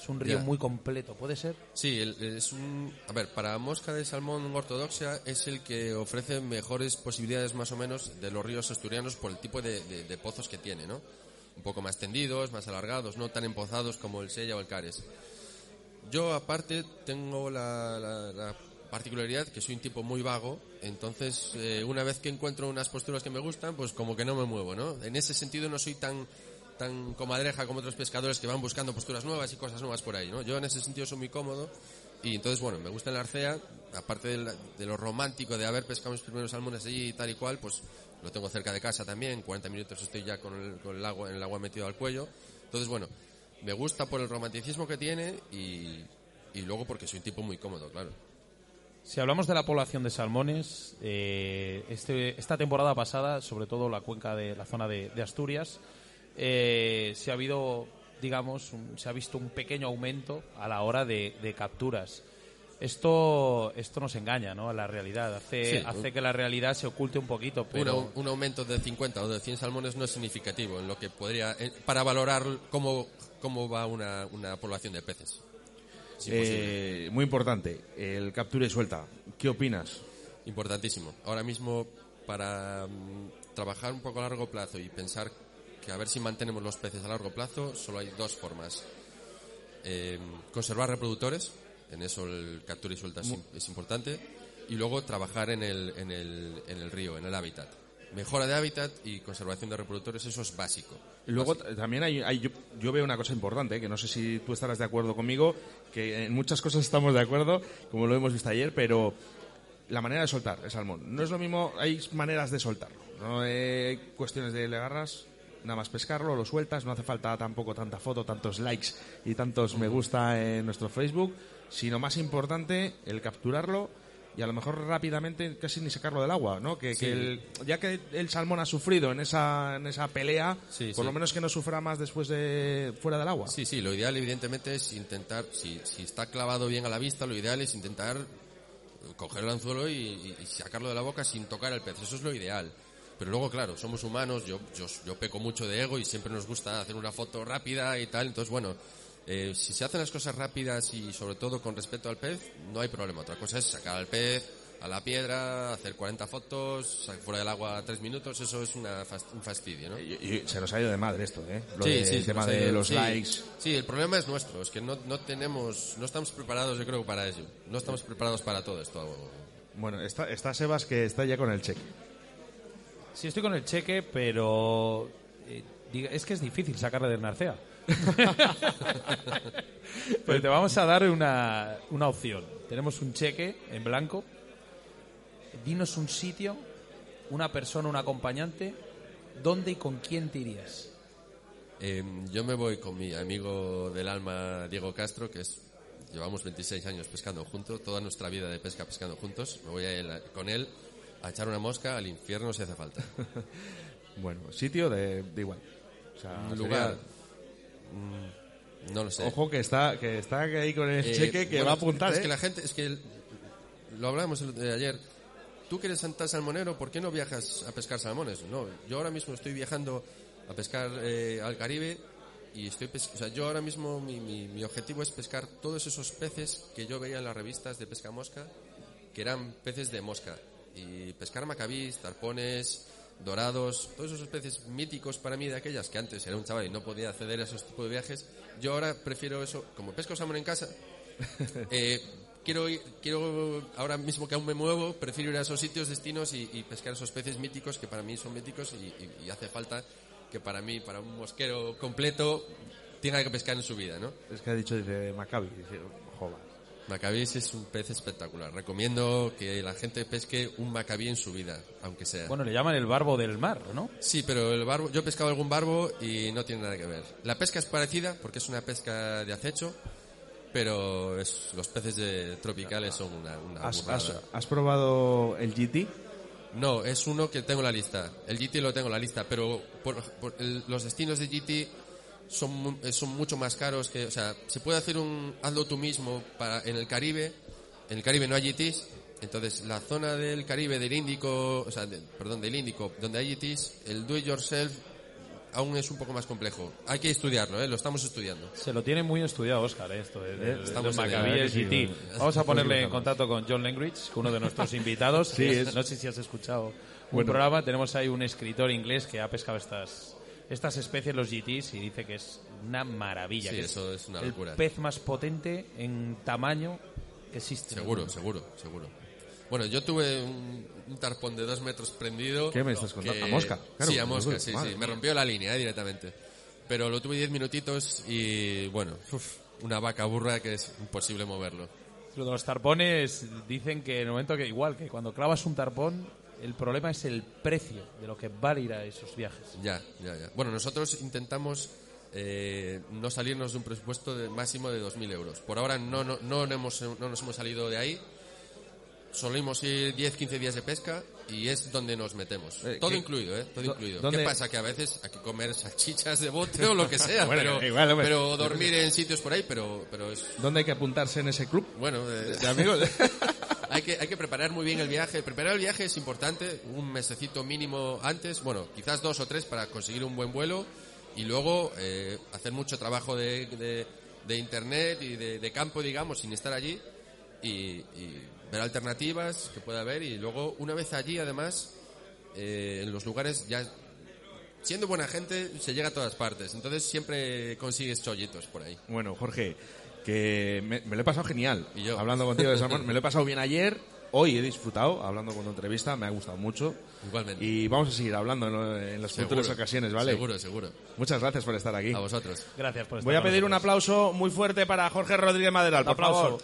Es un río Ya. muy completo, ¿puede ser? Sí, el- es un... A ver, para mosca de salmón ortodoxa es el que ofrece mejores posibilidades más o menos de los ríos asturianos por el tipo de, de- de pozos que tiene, ¿no? Un poco más tendidos, más alargados, no tan empozados como el Sella o el Cares. Yo, aparte, tengo la, la- la particularidad que soy un tipo muy vago, entonces, eh, una vez que encuentro unas posturas que me gustan, pues como que no me muevo, ¿no? En ese sentido no soy tan tan comadreja como otros pescadores que van buscando posturas nuevas y cosas nuevas por ahí, ¿no? Yo en ese sentido soy muy cómodo y entonces, bueno, me gusta el arcea, aparte de, la- de lo romántico de haber pescado mis primeros salmones allí y tal y cual, pues lo tengo cerca de casa también, 40 minutos estoy ya con el, con el agua, en el agua metido al cuello. Entonces, bueno, me gusta por el romanticismo que tiene y, y luego porque soy un tipo muy cómodo, claro. Si hablamos de la población de salmones, eh, este- esta temporada pasada, sobre todo la cuenca de la zona de, de Asturias, eh, se ha habido digamos, un- se ha visto un pequeño aumento a la hora de, de capturas. Esto, esto nos engaña, ¿no? A la realidad. Hace, Sí. hace que la realidad se oculte un poquito, pero... un aumento de 50 o de 100 salmones no es significativo en lo que podría eh, para valorar cómo, cómo va una, una población de peces. Es imposible. Eh, muy importante, el captura y suelta. ¿Qué opinas? Importantísimo. Ahora mismo, para mm, trabajar un poco a largo plazo y pensar que a ver si mantenemos los peces a largo plazo, solo hay dos formas. Eh, conservar reproductores, en eso el captura y suelta es, es importante, y luego trabajar en el, en, el, en el río, en el hábitat. Mejora de hábitat y conservación de reproductores, eso es básico. Luego también hay, hay- yo, yo veo una cosa importante, que no sé si tú estarás de acuerdo conmigo, que en muchas cosas estamos de acuerdo, como lo hemos visto ayer, pero la manera de soltar el salmón. No es lo mismo, hay maneras de soltarlo. No hay cuestiones de le agarras, nada más pescarlo, lo sueltas, no hace falta tampoco tanta foto, tantos likes y tantos me gusta en nuestro Facebook, sino más importante el capturarlo y a lo mejor rápidamente casi ni sacarlo del agua, ¿no? Que, que el- ya que el salmón ha sufrido en esa, en esa pelea, Sí, por sí. lo menos que no sufra más después de fuera del agua. Sí, sí, lo ideal evidentemente es intentar, si, si está clavado bien a la vista, lo ideal es intentar coger el anzuelo y, y- y sacarlo de la boca sin tocar el pez. Eso es lo ideal. Pero luego, claro, somos humanos, yo, yo, yo peco mucho de ego y siempre nos gusta hacer una foto rápida y tal. Entonces, bueno, eh, si se hacen las cosas rápidas y sobre todo con respeto al pez, no hay problema. Otra cosa es sacar al pez a la piedra, hacer 40 fotos, fuera del agua 3 minutos, eso es una fast- un fastidio, ¿no? Y, y se nos ha ido de madre esto, ¿eh? Lo Sí, de- sí, el tema de ido. los Sí, likes. Sí, el problema es nuestro, es que no, no tenemos, no estamos preparados, yo creo, para ello. No estamos preparados para todo esto. Bueno, está, está Sebas que está ya con el cheque. Sí, estoy con el cheque, pero eh, es que es difícil sacarle del Narcea. pero te vamos a dar una, una opción. Tenemos un cheque en blanco. Dinos un sitio, una persona, un acompañante. ¿Dónde y con quién te irías? Eh, yo me voy con mi amigo del alma, Diego Castro, que es, llevamos 26 años pescando juntos, toda nuestra vida de pesca pescando juntos. Me voy a él- con él a echar una mosca al infierno si hace falta. Bueno, sitio de, de igual. O sea, Un sería- lugar, no lo sé. Ojo que está, que está ahí con el Eh, cheque que bueno, va a apuntar, Es ¿eh? que la gente, es que el- lo hablamos el- de ayer. Tú que eres santa salmonero, ¿por qué no viajas a pescar salmones? No, yo ahora mismo estoy viajando a pescar eh, al Caribe y estoy pes- o sea, yo ahora mismo mi, mi, mi objetivo es pescar todos esos peces que yo veía en las revistas de pesca mosca, que eran peces de mosca. Y pescar macabís, tarpones, dorados, todos esos peces míticos para mí de aquellas que antes era un chaval y no podía acceder a esos tipos de viajes, yo ahora prefiero eso, como pesco salmón en casa, eh, quiero ir- quiero ahora mismo que aún me muevo prefiero ir a esos sitios destinos y, y pescar esos peces míticos que para mí son míticos y, y- y hace falta que para mí para un mosquero completo tenga que pescar en su vida no Es que ha dicho, dice, Maccabi. Dice, joder. Macabís es un pez espectacular recomiendo que la gente pesque un macabí en su vida aunque sea Bueno, le llaman el barbo del mar, ¿no? Sí, pero el barbo, yo he pescado algún barbo y no tiene nada que ver. La pesca es parecida porque es una pesca de acecho, pero es- los peces de- tropicales son una, una ¿Has, has- has probado el GT? No, es uno que tengo en la lista. El GT lo tengo en la lista, pero por- por el- los destinos de GT son, eh, son mucho más caros que, o sea, se puede hacer un hazlo tú mismo para en el Caribe. En el Caribe no hay GTs, entonces la zona del Caribe del Índico, o sea, de- perdón, del Índico, donde hay GTs, el do it yourself aún es un poco más complejo. Hay que estudiarlo, ¿eh? lo estamos estudiando. Se lo tiene muy estudiado Oscar, ¿eh? esto de, de- de Estamos ¿eh? GT. bueno. Vamos a ponerle en contacto con John Langridge, uno de nuestros invitados. Sí, es- No sé si has escuchado un Bueno. programa. Tenemos ahí un escritor inglés que ha pescado estas estas especies, los GTs, y dice que es una maravilla. Sí, que eso es una el locura. pez más potente en tamaño que existe. el Seguro, seguro, seguro. Bueno, yo tuve un, un tarpón de dos metros prendido. ¿Qué me estás contando? que- ¿A mosca? Claro, sí, a mosca, seguro. sí, Madre sí. Me rompió la línea eh, directamente. Pero lo tuve diez minutitos y, bueno, uf, una vaca burra que es imposible moverlo. Lo de los tarpones dicen que en el momento que igual que cuando clavas un tarpón el problema es el precio de lo que vale ir a esos viajes. Ya, ya, ya. Bueno, nosotros intentamos eh, no salirnos de un presupuesto de máximo de 2.000 euros. Por ahora no, no, no, hemos, no nos hemos salido de ahí. solimos ir 10, 15 días de pesca y es donde nos metemos. Eh, Todo ¿qué- incluido, ¿eh? Todo do- incluido. dónde- ¿Qué pasa? Que a veces hay que comer salchichas de bote o lo que sea, Bueno, pero, igual, hombre. pero dormir en sitios por ahí, pero, pero es, ¿Dónde hay que apuntarse en ese club? bueno, eh, De amigos. hay que, hay que preparar muy bien el viaje. Preparar el viaje es importante, un mesecito mínimo antes, bueno, quizás dos o tres para conseguir un buen vuelo y luego eh, hacer mucho trabajo de, de- de internet y de, de campo, digamos, sin estar allí y, y ver alternativas que pueda haber y luego una vez allí, además, eh, en los lugares ya siendo buena gente se llega a todas partes, entonces siempre consigues chollitos por ahí. Bueno, Jorge, que me, me lo he pasado genial. Y yo. Hablando contigo de salmón, me lo he pasado bien ayer. Hoy he disfrutado hablando con tu entrevista, me ha gustado mucho. Igualmente. Y vamos a seguir hablando en, las Seguro, futuras ocasiones, ¿vale? Seguro, seguro. Muchas gracias por estar aquí. A vosotros. Gracias por estar Voy a pedir un aplauso muy fuerte para Jorge Rodríguez Maderal, por aplauso. favor.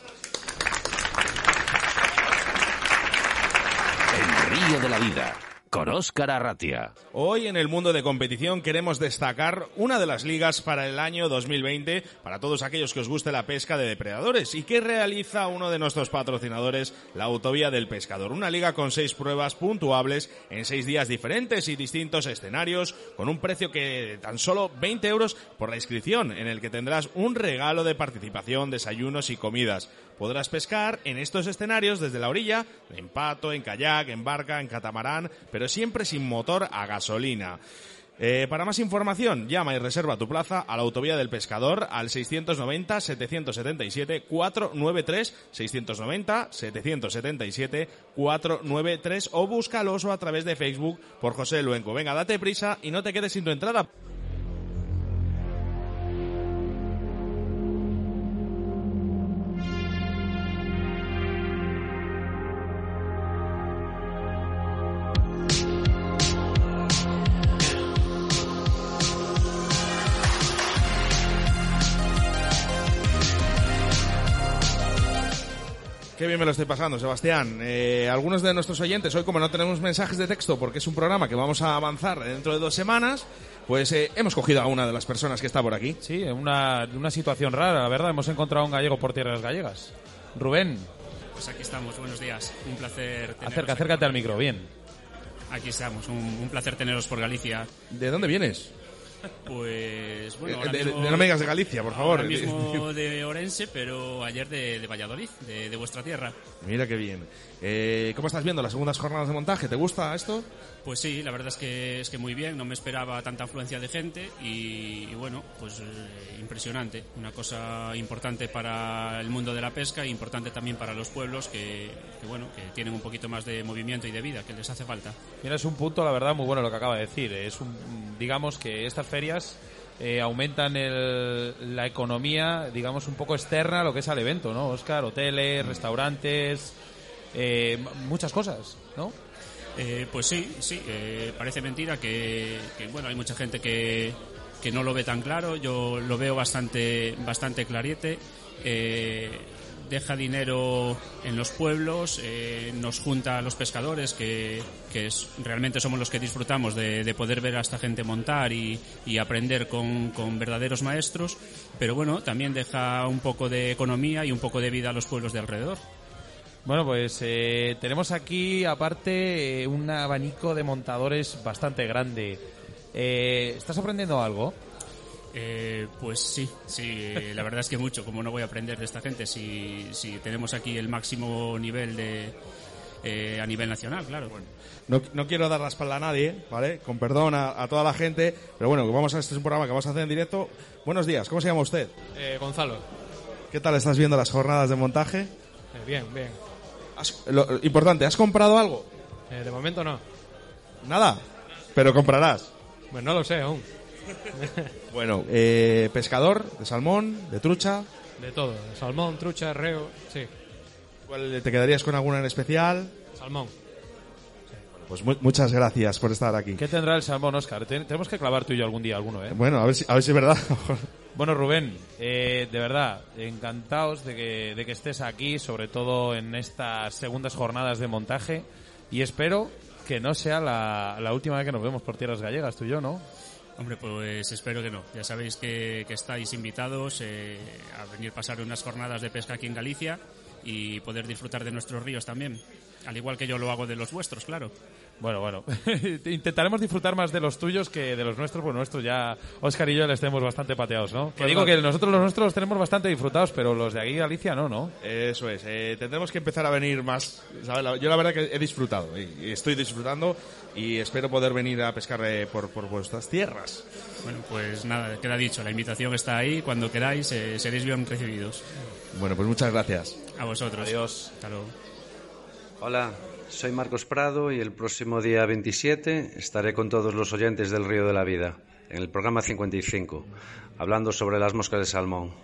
El río de la vida, con Óscar Arratia. Hoy en el mundo de competición queremos destacar una de las ligas para el año 2020 para todos aquellos que os guste la pesca de depredadores y que realiza uno de nuestros patrocinadores, la Autovía del Pescador. Una liga con seis pruebas puntuables en seis días diferentes y distintos escenarios con un precio que tan solo 20 euros por la inscripción en el que tendrás un regalo de participación, desayunos y comidas. Podrás pescar en estos escenarios desde la orilla, en pato, en kayak, en barca, en catamarán, pero siempre sin motor a gasolina. Eh, para más información, llama y reserva tu plaza a la Autovía del Pescador al 690-777-493, 690-777-493 o búscalos a través de Facebook por José Luenco. Venga, date prisa y no te quedes sin tu entrada. Me lo estoy pasando, Sebastián. Eh, algunos de nuestros oyentes, hoy como no tenemos mensajes de texto porque es un programa que vamos a avanzar dentro de dos semanas, pues eh, hemos cogido a una de las personas que está por aquí. Sí, una, una situación rara, la verdad. Hemos encontrado a un gallego por tierras gallegas. Rubén, Pues aquí estamos, buenos días. Un placer teneros acerca, aquí. acércate al micro, bien. Aquí estamos, un, un placer teneros por Galicia. ¿De dónde vienes? Pues bueno, Eh, ahora de- de- mismo, de- no me digas de Galicia, por favor. Ahora mismo de Orense, pero ayer de, de Valladolid, de, de vuestra tierra. Mira qué bien. Eh, ¿Cómo estás viendo las segundas jornadas de montaje? ¿Te gusta esto? Pues sí, la verdad es que es que muy bien, no me esperaba tanta afluencia de gente y, y bueno, pues eh, impresionante. Una cosa importante para el mundo de la pesca e importante también para los pueblos que, que, bueno, que tienen un poquito más de movimiento y de vida, que les hace falta. Mira, es un punto, la verdad, muy bueno lo que acaba de decir. Es un, digamos que estas ferias eh, aumentan el- la economía, digamos, un poco externa a lo que es al evento, ¿no? Oscar, hoteles, restaurantes, eh, muchas cosas, ¿no? Eh, pues sí, sí, eh, parece mentira que, que, bueno, hay mucha gente que, que no lo ve tan claro, yo lo veo bastante, bastante clariete. Eh, deja dinero en los pueblos, eh, nos junta a los pescadores, que, que es, realmente somos los que disfrutamos de, de poder ver a esta gente montar y, y aprender con, con verdaderos maestros, pero bueno, también deja un poco de economía y un poco de vida a los pueblos de alrededor. Bueno, pues eh, tenemos aquí, aparte, eh, un abanico de montadores bastante grande. Eh, ¿Estás aprendiendo algo? Eh, pues sí, sí, la verdad es que mucho, como no voy a aprender de esta gente si, si tenemos aquí el máximo nivel de eh, a nivel nacional, claro. No, no quiero dar la espalda a nadie, ¿vale? Con perdón a, a toda la gente, pero bueno, vamos a este es un programa que vamos a hacer en directo. Buenos días, ¿cómo se llama usted? Eh, Gonzalo. ¿Qué tal estás viendo las jornadas de montaje? Eh, bien, bien. Has- lo- importante, ¿has comprado algo? Eh, de momento no. Nada, pero comprarás. Pues no lo sé aún. Bueno, eh, pescador de salmón, de trucha. De todo. Salmón, trucha, reo. Sí, ¿Cuál- ¿Te quedarías con alguna en especial? salmón. Pues mu- muchas gracias por estar aquí. ¿Qué tendrá el salmón, Oscar? Ten- tenemos que clavar tú y yo algún día alguno, ¿eh? Bueno, a ver si, a ver si es verdad. Bueno, Rubén, eh, de verdad, encantados de que, de que estés aquí, sobre todo en estas segundas jornadas de montaje, y espero que no sea la, la última vez que nos vemos por tierras gallegas, tú y yo, ¿no? Hombre, pues espero que no. Ya sabéis que, que estáis invitados eh, a venir a pasar unas jornadas de pesca aquí en Galicia y poder disfrutar de nuestros ríos también. Al igual que yo lo hago de los vuestros, claro. Bueno, bueno. Intentaremos disfrutar más de los tuyos que de los nuestros, pues nuestros ya, Oscar y yo les tenemos bastante pateados, ¿no? Que digo que nosotros los nuestros los tenemos bastante disfrutados, pero los de aquí, Galicia, no, ¿no? Eso es, eh, tendremos que empezar a venir más. ¿sabes? Yo la verdad que he disfrutado y estoy disfrutando y espero poder venir a pescar eh, por, por vuestras tierras. Bueno, pues nada, queda dicho, la invitación está ahí, cuando queráis eh, seréis bien recibidos. Bueno, pues muchas gracias. A vosotros. Adiós. Hasta luego. Hola, soy Marcos Prado y el próximo día 27 estaré con todos los oyentes del Río de la Vida, en el programa 55, hablando sobre las moscas de salmón.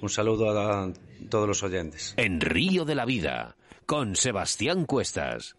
Un saludo a todos los oyentes. En Río de la Vida, con Sebastián Cuestas.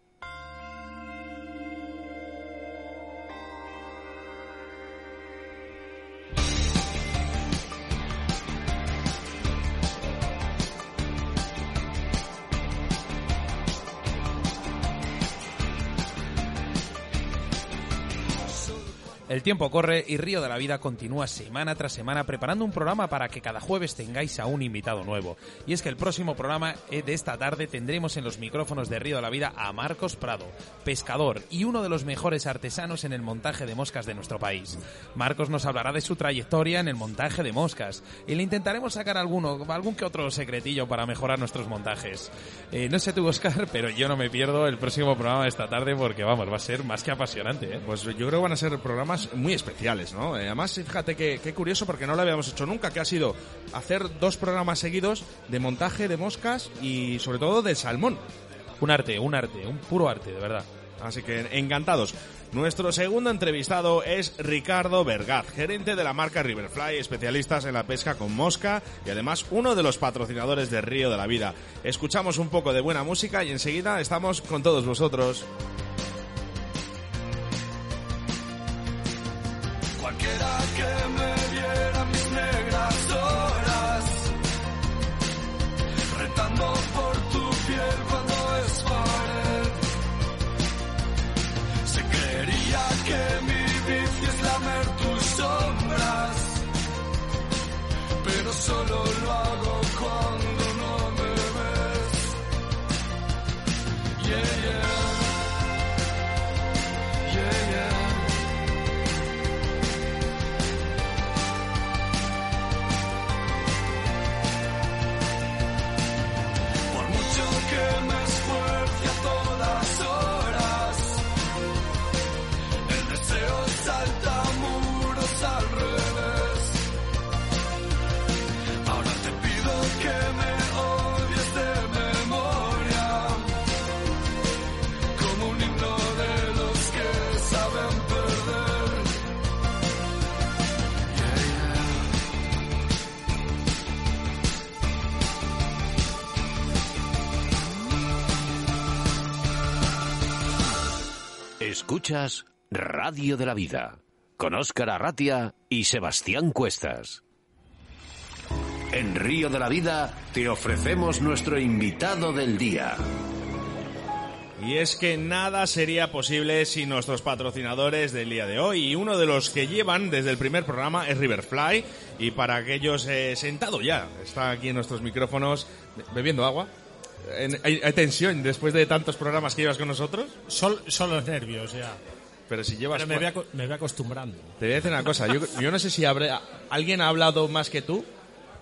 El tiempo corre y Río de la Vida continúa semana tras semana preparando un programa para que cada jueves tengáis a un invitado nuevo. Y es que el próximo programa eh, de esta tarde tendremos en los micrófonos de Río de la Vida a Marcos Prado, pescador y uno de los mejores artesanos en el montaje de moscas de nuestro país. Marcos nos hablará de su trayectoria en el montaje de moscas y le intentaremos sacar alguno, algún que otro secretillo para mejorar nuestros montajes. Eh, no sé tú, Oscar, pero yo no me pierdo el próximo programa de esta tarde porque, vamos, va a ser más que apasionante. ¿eh? Pues yo creo que van a ser programas muy especiales, ¿no? Eh, además, fíjate que, qué curioso porque no lo habíamos hecho nunca, que ha sido hacer dos programas seguidos de montaje de moscas y sobre todo de salmón. Un arte, un arte, un puro arte, de verdad. Así que encantados. Nuestro segundo entrevistado es Ricardo Vergaz, gerente de la marca Riverfly, especialistas en la pesca con mosca y además uno de los patrocinadores de Río de la Vida. Escuchamos un poco de buena música y enseguida estamos con todos vosotros. Escuchas Radio de la Vida con Óscar Arratia y Sebastián Cuestas. En Río de la Vida te ofrecemos nuestro invitado del día. Y es que nada sería posible sin nuestros patrocinadores del día de hoy. Y uno de los que llevan desde el primer programa es Riverfly. Y para aquellos eh, sentado ya, está aquí en nuestros micrófonos bebiendo agua. En- ¿Hay, hay tensión después de tantos programas que llevas con nosotros? Son, son los nervios ya. Pero si llevas... Pero me voy, me voy acostumbrando. Te voy a decir una cosa. Yo, yo no sé si habrá, alguien ha hablado más que tú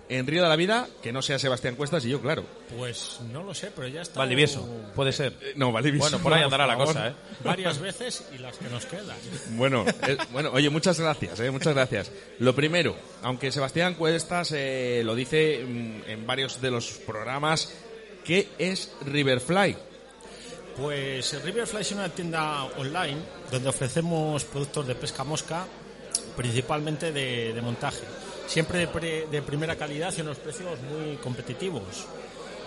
en Río de la Vida que no sea Sebastián Cuestas y yo, claro. Pues no lo sé, pero ya está. Valdivieso, puede ser. No, Valdivieso. Bueno, por ahí no, andará la cosa, ¿eh? Varias veces y las que nos quedan. Bueno, eh, bueno, oye, muchas gracias, eh, muchas gracias. Lo primero, aunque Sebastián Cuestas eh, lo dice mm, en varios de los programas, ¿qué es Riverfly? Pues Riverfly es una tienda online donde ofrecemos productos de pesca mosca, principalmente de, de montaje. Siempre de, pre- de primera calidad y unos precios muy competitivos.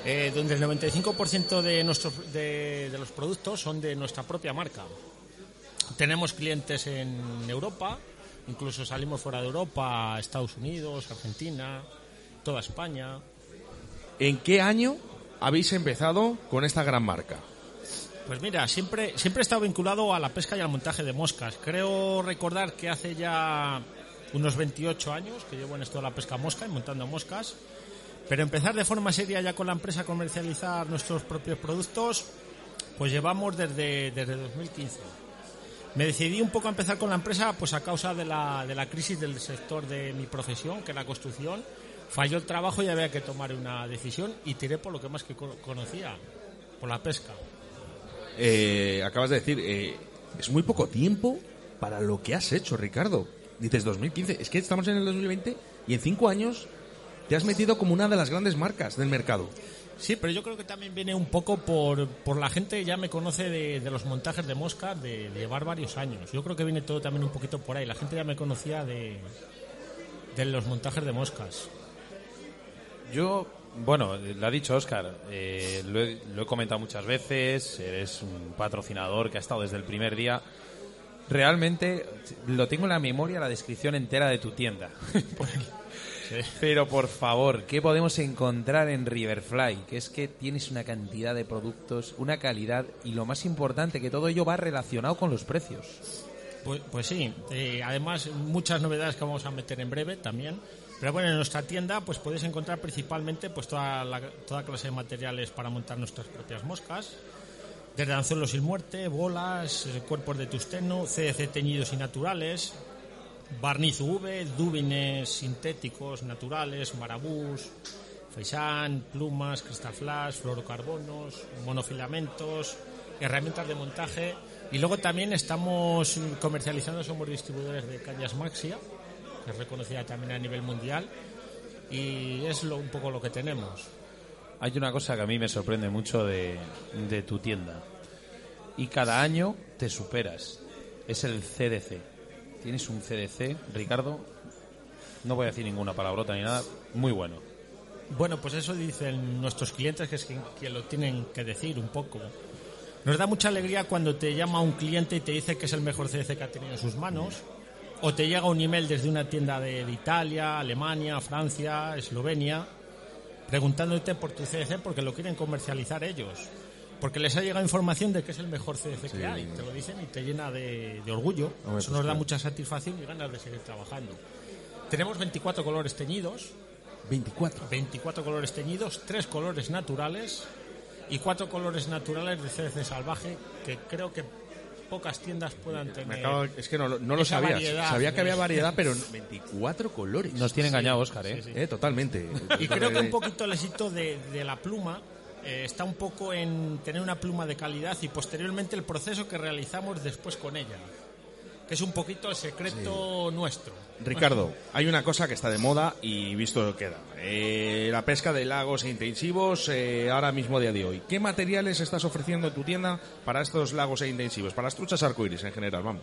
Eh, donde el 95% de, nuestros, de, de los productos son de nuestra propia marca. Tenemos clientes en Europa, incluso salimos fuera de Europa, Estados Unidos, Argentina, toda España. ¿En qué año habéis empezado con esta gran marca? Pues mira, siempre, siempre he estado vinculado a la pesca y al montaje de moscas. Creo recordar que hace ya unos 28 años que llevo en esto de la pesca mosca y montando moscas. Pero empezar de forma seria ya con la empresa a comercializar nuestros propios productos, pues llevamos desde, desde 2015. Me decidí un poco a empezar con la empresa pues a causa de la, de la crisis del sector de mi profesión, que es la construcción. Falló el trabajo y había que tomar una decisión y tiré por lo que más que co- conocía, por la pesca. Eh, acabas de decir, eh, es muy poco tiempo para lo que has hecho, Ricardo. Dices 2015, es que estamos en el 2020 y en cinco años te has metido como una de las grandes marcas del mercado. Sí, pero yo creo que también viene un poco por, por la gente que ya me conoce de, de los montajes de mosca de, de llevar varios años. Yo creo que viene todo también un poquito por ahí. La gente ya me conocía de, de los montajes de moscas. Yo, bueno, lo ha dicho Oscar, eh, lo, he, lo he comentado muchas veces, eres un patrocinador que ha estado desde el primer día. Realmente lo tengo en la memoria la descripción entera de tu tienda. Pero por favor, ¿qué podemos encontrar en Riverfly? Que es que tienes una cantidad de productos, una calidad y lo más importante, que todo ello va relacionado con los precios. Pues, pues sí, eh, además muchas novedades que vamos a meter en breve también. Pero bueno, en nuestra tienda pues podéis encontrar principalmente pues toda, toda clase de materiales para montar nuestras propias moscas. Desde anzuelos sin muerte, bolas, cuerpos de tusteno, CDC teñidos y naturales, barniz UV, dúbines sintéticos naturales, marabús, feisán, plumas, cristal flash, fluorocarbonos, monofilamentos, herramientas de montaje. Y luego también estamos comercializando, somos distribuidores de cañas Maxia, que es reconocida también a nivel mundial. Y es lo, un poco lo que tenemos. Hay una cosa que a mí me sorprende mucho de, de tu tienda. Y cada año te superas. Es el CDC. Tienes un CDC, Ricardo. No voy a decir ninguna palabrota ni nada. Muy bueno. Bueno, pues eso dicen nuestros clientes, que es quien, quien lo tienen que decir un poco. Nos da mucha alegría cuando te llama un cliente y te dice que es el mejor CDC que ha tenido en sus manos, o te llega un email desde una tienda de, de Italia, Alemania, Francia, Eslovenia, preguntándote por tu CDC porque lo quieren comercializar ellos. Porque les ha llegado información de que es el mejor CDC que hay. Te lo dicen y te llena de, de orgullo. Eso pues nos da mucha satisfacción y ganas de seguir trabajando. Tenemos 24 colores teñidos, 24. 24 colores teñidos, 3 colores naturales y 4 colores naturales de CDC salvaje que creo que pocas tiendas puedan tener. Me acabo- es que no, lo- no lo sabía. variedad, Sabía que había variedad, pero 24 colores. Nos tiene engañado Oscar, ¿eh? sí. Eh, totalmente. Y creo que un poquito el éxito de, de la pluma eh, está un poco en tener una pluma de calidad y posteriormente el proceso que realizamos después con ella, que es un poquito el secreto nuestro. Ricardo, hay una cosa que está de moda y visto lo que da. Eh, la pesca de lagos e intensivos eh, ahora mismo día de hoy. ¿Qué materiales estás ofreciendo en tu tienda para estos lagos e intensivos? Para las truchas arcoíris en general, vamos.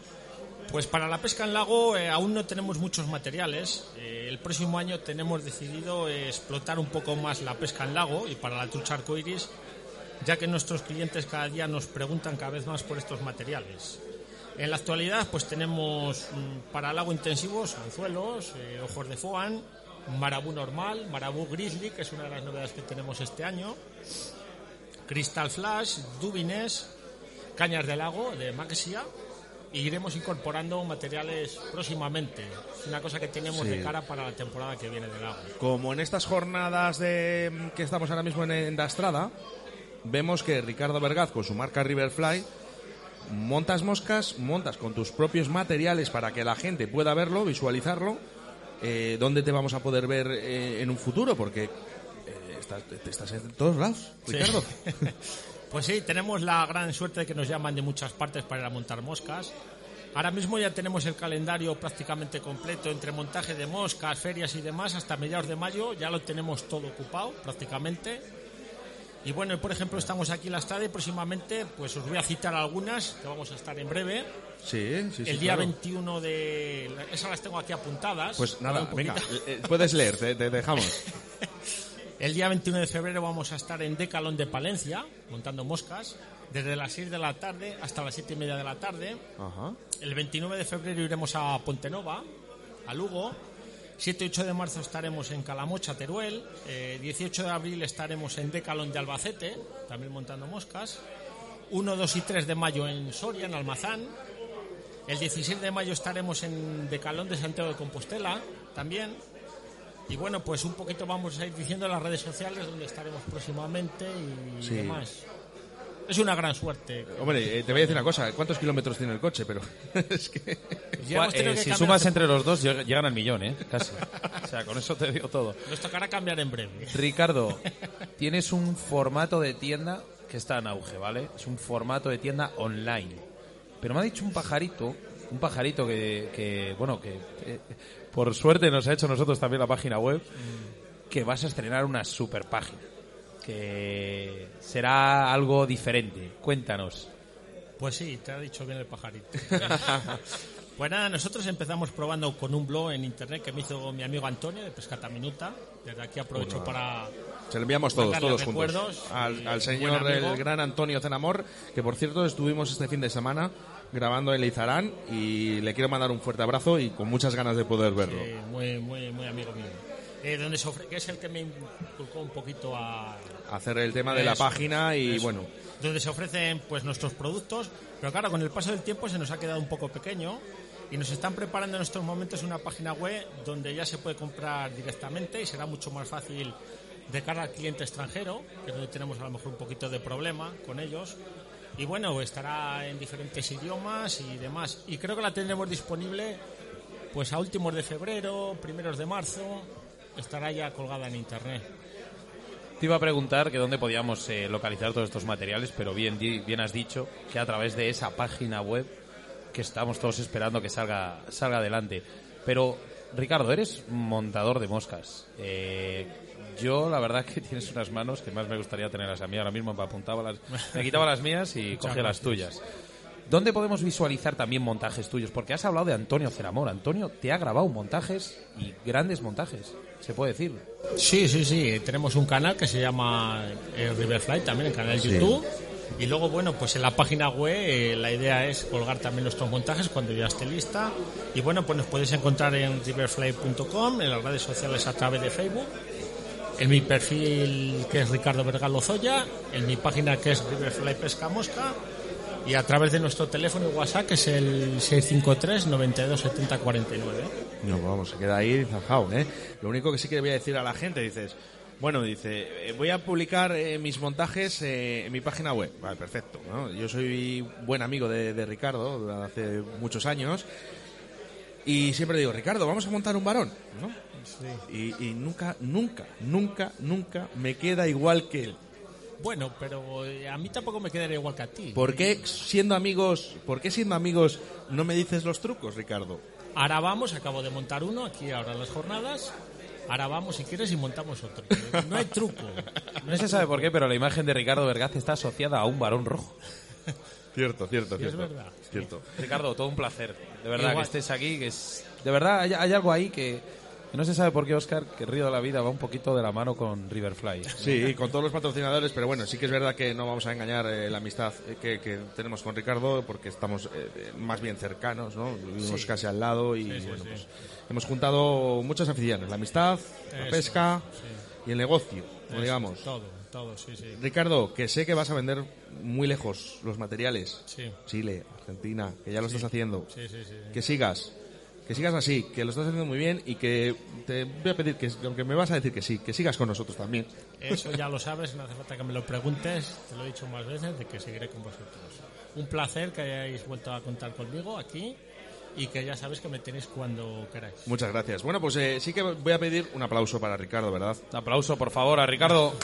Pues para la pesca en lago eh, aún no tenemos muchos materiales. El próximo año tenemos decidido explotar un poco más la pesca en lago y para la trucha arcoiris, ya que nuestros clientes cada día nos preguntan cada vez más por estos materiales. En la actualidad, pues tenemos mm, para lago intensivos anzuelos, eh, ojos de foan, marabú normal, marabú grizzly, que es una de las novedades que tenemos este año, Crystal Flash, Dubines, cañas de lago de Maxia y iremos incorporando materiales próximamente. Es una cosa que tenemos de cara para la temporada que viene de lago. Como en estas jornadas de, que estamos ahora mismo en, en Dastrada, vemos que Ricardo Vergaz con su marca Riverfly montas moscas, montas con tus propios materiales para que la gente pueda verlo, visualizarlo. Eh, ¿Dónde te vamos a poder ver eh, en un futuro? Porque eh, estás, te- estás en todos lados, Sí. Ricardo. Pues sí, tenemos la gran suerte de que nos llaman de muchas partes para ir a montar moscas. Ahora mismo ya tenemos el calendario prácticamente completo entre montaje de moscas, ferias y demás hasta mediados de mayo. Ya lo tenemos todo ocupado prácticamente. Y bueno, por ejemplo, estamos aquí en la Estrada y próximamente pues os voy a citar algunas que vamos a estar en breve. Sí, sí, sí. el día claro. 21 de... Esas las tengo aquí apuntadas. Pues nada, venga, eh, eh, puedes leer, te, te dejamos. El día 21 de febrero vamos a estar en Decalón de Palencia, montando moscas, desde las 6 de la tarde hasta las 7 y media de la tarde. Ajá. El 29 de febrero iremos a Pontenova, a Lugo. 7 y 8 de marzo estaremos en Calamocha, Teruel. Eh, 18 de abril estaremos en Decalón de Albacete, también montando moscas. 1, 2 y 3 de mayo en Soria, en Almazán. El 16 de mayo estaremos en Decalón de Santiago de Compostela, también. Y bueno, pues un poquito vamos a ir diciendo en las redes sociales donde estaremos próximamente y Sí. demás. Es una gran suerte. Hombre, eh, te voy a decir una cosa. ¿Cuántos kilómetros tiene el coche? Pero es que... Tenido Eh, que si sumas entre los dos, lleg- llegan al millón, ¿eh? Casi. O sea, con eso te digo todo. Nos tocará cambiar en breve. Ricardo, tienes un formato de tienda que está en auge, ¿vale? Es un formato de tienda online. Pero me ha dicho un pajarito, un pajarito que, que, bueno, que eh, por suerte nos ha hecho nosotros también la página web, que vas a estrenar una super página. Que será algo diferente. Cuéntanos. Pues sí, te ha dicho bien el pajarito. pues nada, nosotros empezamos probando con un blog en internet que me hizo mi amigo Antonio de Pescata Minuta. Desde aquí aprovecho para... Se lo enviamos todos, todos juntos. Al, al buen señor, el gran Antonio Zenamor, que por cierto estuvimos este fin de semana grabando en Leizarán y le quiero mandar un fuerte abrazo y con muchas ganas de poder verlo. Sí, muy, muy, muy amigo mío. Eh, donde se que es el que me inculcó un poquito a... Hacer el tema de la página y eso. bueno, Donde se ofrecen pues nuestros productos, pero claro, con el paso del tiempo se nos ha quedado un poco pequeño y nos están preparando en estos momentos una página web donde ya se puede comprar directamente y será mucho más fácil de cara al cliente extranjero, que es donde tenemos a lo mejor un poquito de problema con ellos. Y bueno, estará en diferentes idiomas y demás. Y creo que la tendremos disponible pues a últimos de febrero, primeros de marzo, estará ya colgada en internet. Te iba a preguntar que dónde podíamos eh, localizar todos estos materiales, pero bien, bien has dicho que a través de esa página web que estamos todos esperando que salga, salga adelante. Pero, Ricardo, eres montador de moscas. Eh, yo, la verdad, que tienes unas manos que más me gustaría tenerlas a mí. Ahora mismo me apuntaba las, me quitaba las mías y cogía las tuyas. ¿Dónde podemos visualizar también montajes tuyos? Porque has hablado de Antonio Ceramor. Antonio te ha grabado montajes y grandes montajes, se puede decir. Sí, sí, sí. Tenemos un canal que se llama eh, Riverfly, también el canal de YouTube. Y luego, bueno, pues en la página web eh, la idea es colgar también nuestros montajes cuando ya esté lista. Y bueno, pues nos podéis encontrar en riverfly.com, en las redes sociales a través de Facebook, en mi perfil que es Ricardo Vergalo Zoya, en mi página que es Riverfly Pesca Mosca y a través de nuestro teléfono y WhatsApp que es el 653 92 70 49. No, vamos, se queda ahí zanjado, ¿eh? Lo único que sí que voy a decir a la gente, dices, bueno, dice, eh, voy a publicar eh, mis montajes eh, en mi página web. Vale, perfecto, ¿no? Yo soy buen amigo de, de Ricardo desde hace muchos años y siempre digo, Ricardo, vamos a montar un varón, ¿no? Y, y nunca, nunca, nunca, nunca me queda igual que él. Bueno, pero eh, a mí tampoco me quedaría igual que a ti. ¿Por qué siendo amigos, por qué siendo amigos no me dices los trucos, Ricardo? Ahora vamos, acabo de montar uno aquí ahora en las jornadas. Ahora vamos, si quieres, y montamos otro. No hay truco. No se sabe por qué, pero la imagen de Ricardo Vergaz está asociada a un varón rojo. Cierto, cierto, Sí, es cierto. verdad. Cierto. Ricardo, todo un placer. De verdad, Igual. que estés aquí. Que es... De verdad, hay, hay algo ahí que no se sabe por qué, Oscar, que Río de la Vida va un poquito de la mano con Riverfly. Sí, con todos los patrocinadores, pero bueno, sí que es verdad que no vamos a engañar eh, la amistad eh, que, que tenemos con Ricardo, porque estamos eh, más bien cercanos, ¿no? Vivimos Sí. casi al lado y Sí, sí, bueno, pues hemos juntado muchas aficiones, la amistad, la Eso, pesca y el negocio, como Eso, digamos. Todo, todo, sí, sí. Ricardo, que sé que vas a vender muy lejos los materiales. Sí. Chile, Argentina, que ya lo estás haciendo. Sí, sí, sí. Que sigas. Que sigas así, que lo estás haciendo muy bien y que te voy a pedir que, aunque me vas a decir que sí, que sigas con nosotros también. Eso ya lo sabes, no hace falta que me lo preguntes, te lo he dicho más veces, de que seguiré con vosotros. Un placer que hayáis vuelto a contar conmigo aquí y que ya sabes que me tenéis cuando queráis. Muchas gracias. Bueno, pues eh, sí que voy a pedir un aplauso para Ricardo, ¿verdad? Un aplauso, por favor, a Ricardo.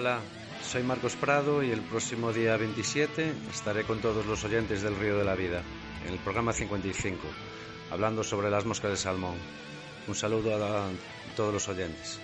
Hola, soy Marcos Prado y el próximo día 27 estaré con todos los oyentes del Río de la Vida, en el programa 55, hablando sobre las moscas de salmón. Un saludo a todos los oyentes.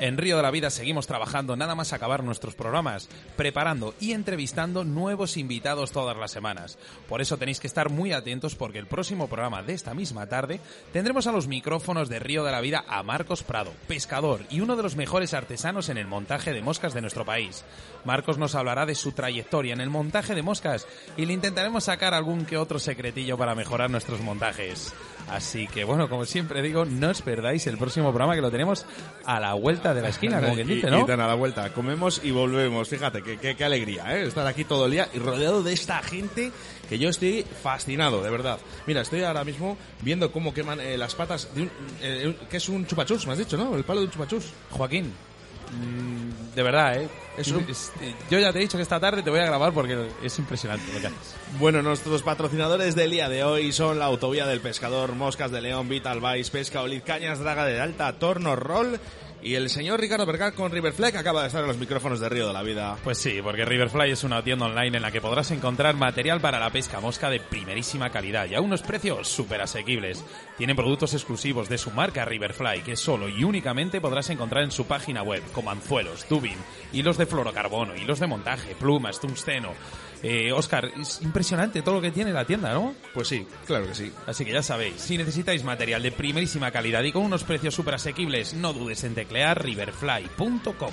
En Río de la Vida seguimos trabajando nada más acabar nuestros programas, preparando y entrevistando nuevos invitados todas las semanas. Por eso tenéis que estar muy atentos porque el próximo programa de esta misma tarde tendremos a los micrófonos de Río de la Vida a Marcos Prado, pescador y uno de los mejores artesanos en el montaje de moscas de nuestro país. Marcos nos hablará de su trayectoria en el montaje de moscas y le intentaremos sacar algún que otro secretillo para mejorar nuestros montajes. Así que bueno, como siempre digo, no os perdáis el próximo programa que lo tenemos a la vuelta de la esquina, como quien Y- dice, y ¿no? tan a la vuelta. Comemos y volvemos. Fíjate, qué, qué- qué alegría, ¿eh? Estar aquí todo el día y rodeado de esta gente que yo estoy fascinado, de verdad. Mira, estoy ahora mismo viendo cómo queman eh, las patas de un... eh, un- que es un chupachus, me has dicho, ¿no? El palo de un chupachus. Joaquín, mm, de verdad, ¿eh? Es- eh, yo ya te he dicho que esta tarde te voy a grabar porque es impresionante lo que haces. Bueno, nuestros patrocinadores del día de hoy son la Autovía del Pescador, Moscas de León, Vital Vice, Pesca Olid, Cañas Draga de Alta, Torno Roll y el señor Ricardo Bergar con Riverfleck acaba de estar en los micrófonos de Río de la Vida. Pues sí, porque Riverfly es una tienda online en la que podrás encontrar material para la pesca mosca de primerísima calidad y a unos precios súper asequibles. Tienen productos exclusivos de su marca Riverfly que solo y únicamente podrás encontrar en su página web, como anzuelos, tubing, hilos de fluorocarbono, hilos de montaje, plumas, tungsteno. Eh, Oscar, es impresionante todo lo que tiene la tienda, ¿no? Pues sí, claro que sí. Así que ya sabéis, si necesitáis material de primerísima calidad y con unos precios súper asequibles, no dudes en teclear riverfly.com.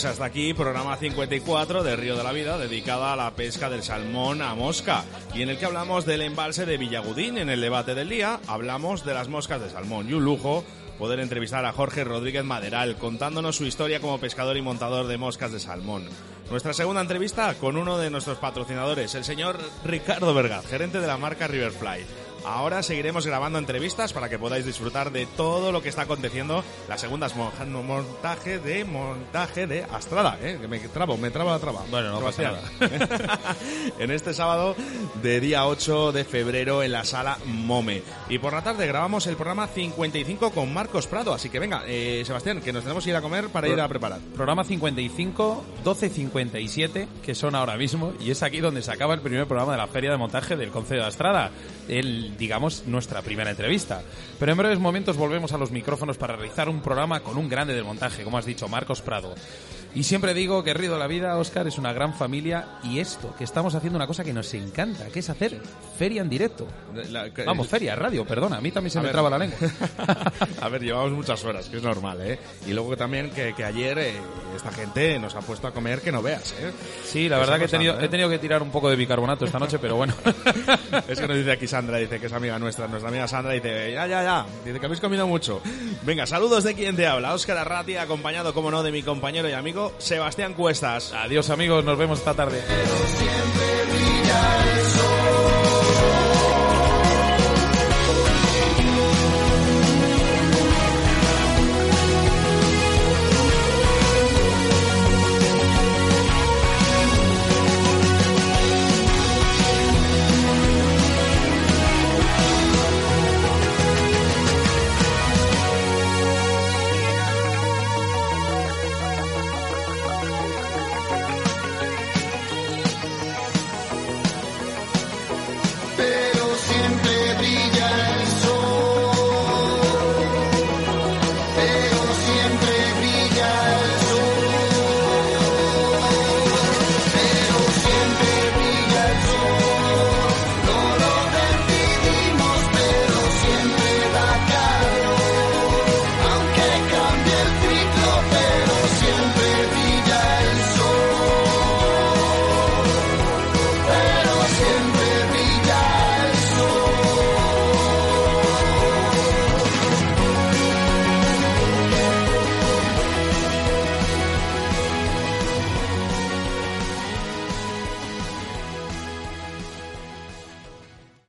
Pues hasta aquí, programa 54 de Río de la Vida, dedicada a la pesca del salmón a mosca, y en el que hablamos del embalse de Villagudín. En el debate del día hablamos de las moscas de salmón, y un lujo poder entrevistar a Jorge Rodríguez Maderal, contándonos su historia como pescador y montador de moscas de salmón. Nuestra segunda entrevista con uno de nuestros patrocinadores, el señor Ricardo Vergaz, gerente de la marca Riverfly. Ahora seguiremos grabando entrevistas para que podáis disfrutar de todo lo que está aconteciendo las segundas mo- montaje de montaje de Astrada, ¿eh? que me trabo, me traba la traba. Bueno, no pasa Sebastián. en este sábado de día 8 de febrero en la sala Mome. Y por la tarde grabamos el programa 55 con Marcos Prado, así que venga, eh, Sebastián, que nos tenemos que ir a comer para ir a preparar. Programa 55, 12.57, que son ahora mismo, y es aquí donde se acaba el primer programa de la Feria de Montaje del Concejo de Astrada, el, digamos, nuestra primera entrevista. Pero en breves momentos volvemos a los micrófonos para realizar un programa con un grande del montaje, como has dicho, Marcos Prado. Y siempre digo que Río de la Vida, Oscar, es una gran familia, y esto, que estamos haciendo una cosa que nos encanta, que es hacer feria en directo. La- Vamos, feria, radio, perdona, a mí también se me ver. traba la lengua. a ver, llevamos muchas horas, que es normal, ¿eh? Y luego también que, que ayer eh, esta gente nos ha puesto a comer que no veas, ¿eh? Sí, la ¿Qué verdad que he tenido, pasando, eh? he tenido que tirar un poco de bicarbonato esta noche, pero bueno. Es que nos dice aquí Sandra, dice que es amiga nuestra, nuestra amiga Sandra, dice, ya, ya, ya, dice que habéis comido mucho. Venga, saludos de quien te habla, Óscar Arrati, acompañado, como no, de mi compañero y amigo Sebastián Cuestas. Adiós amigos, nos vemos esta tarde. Siempre brilla el sol.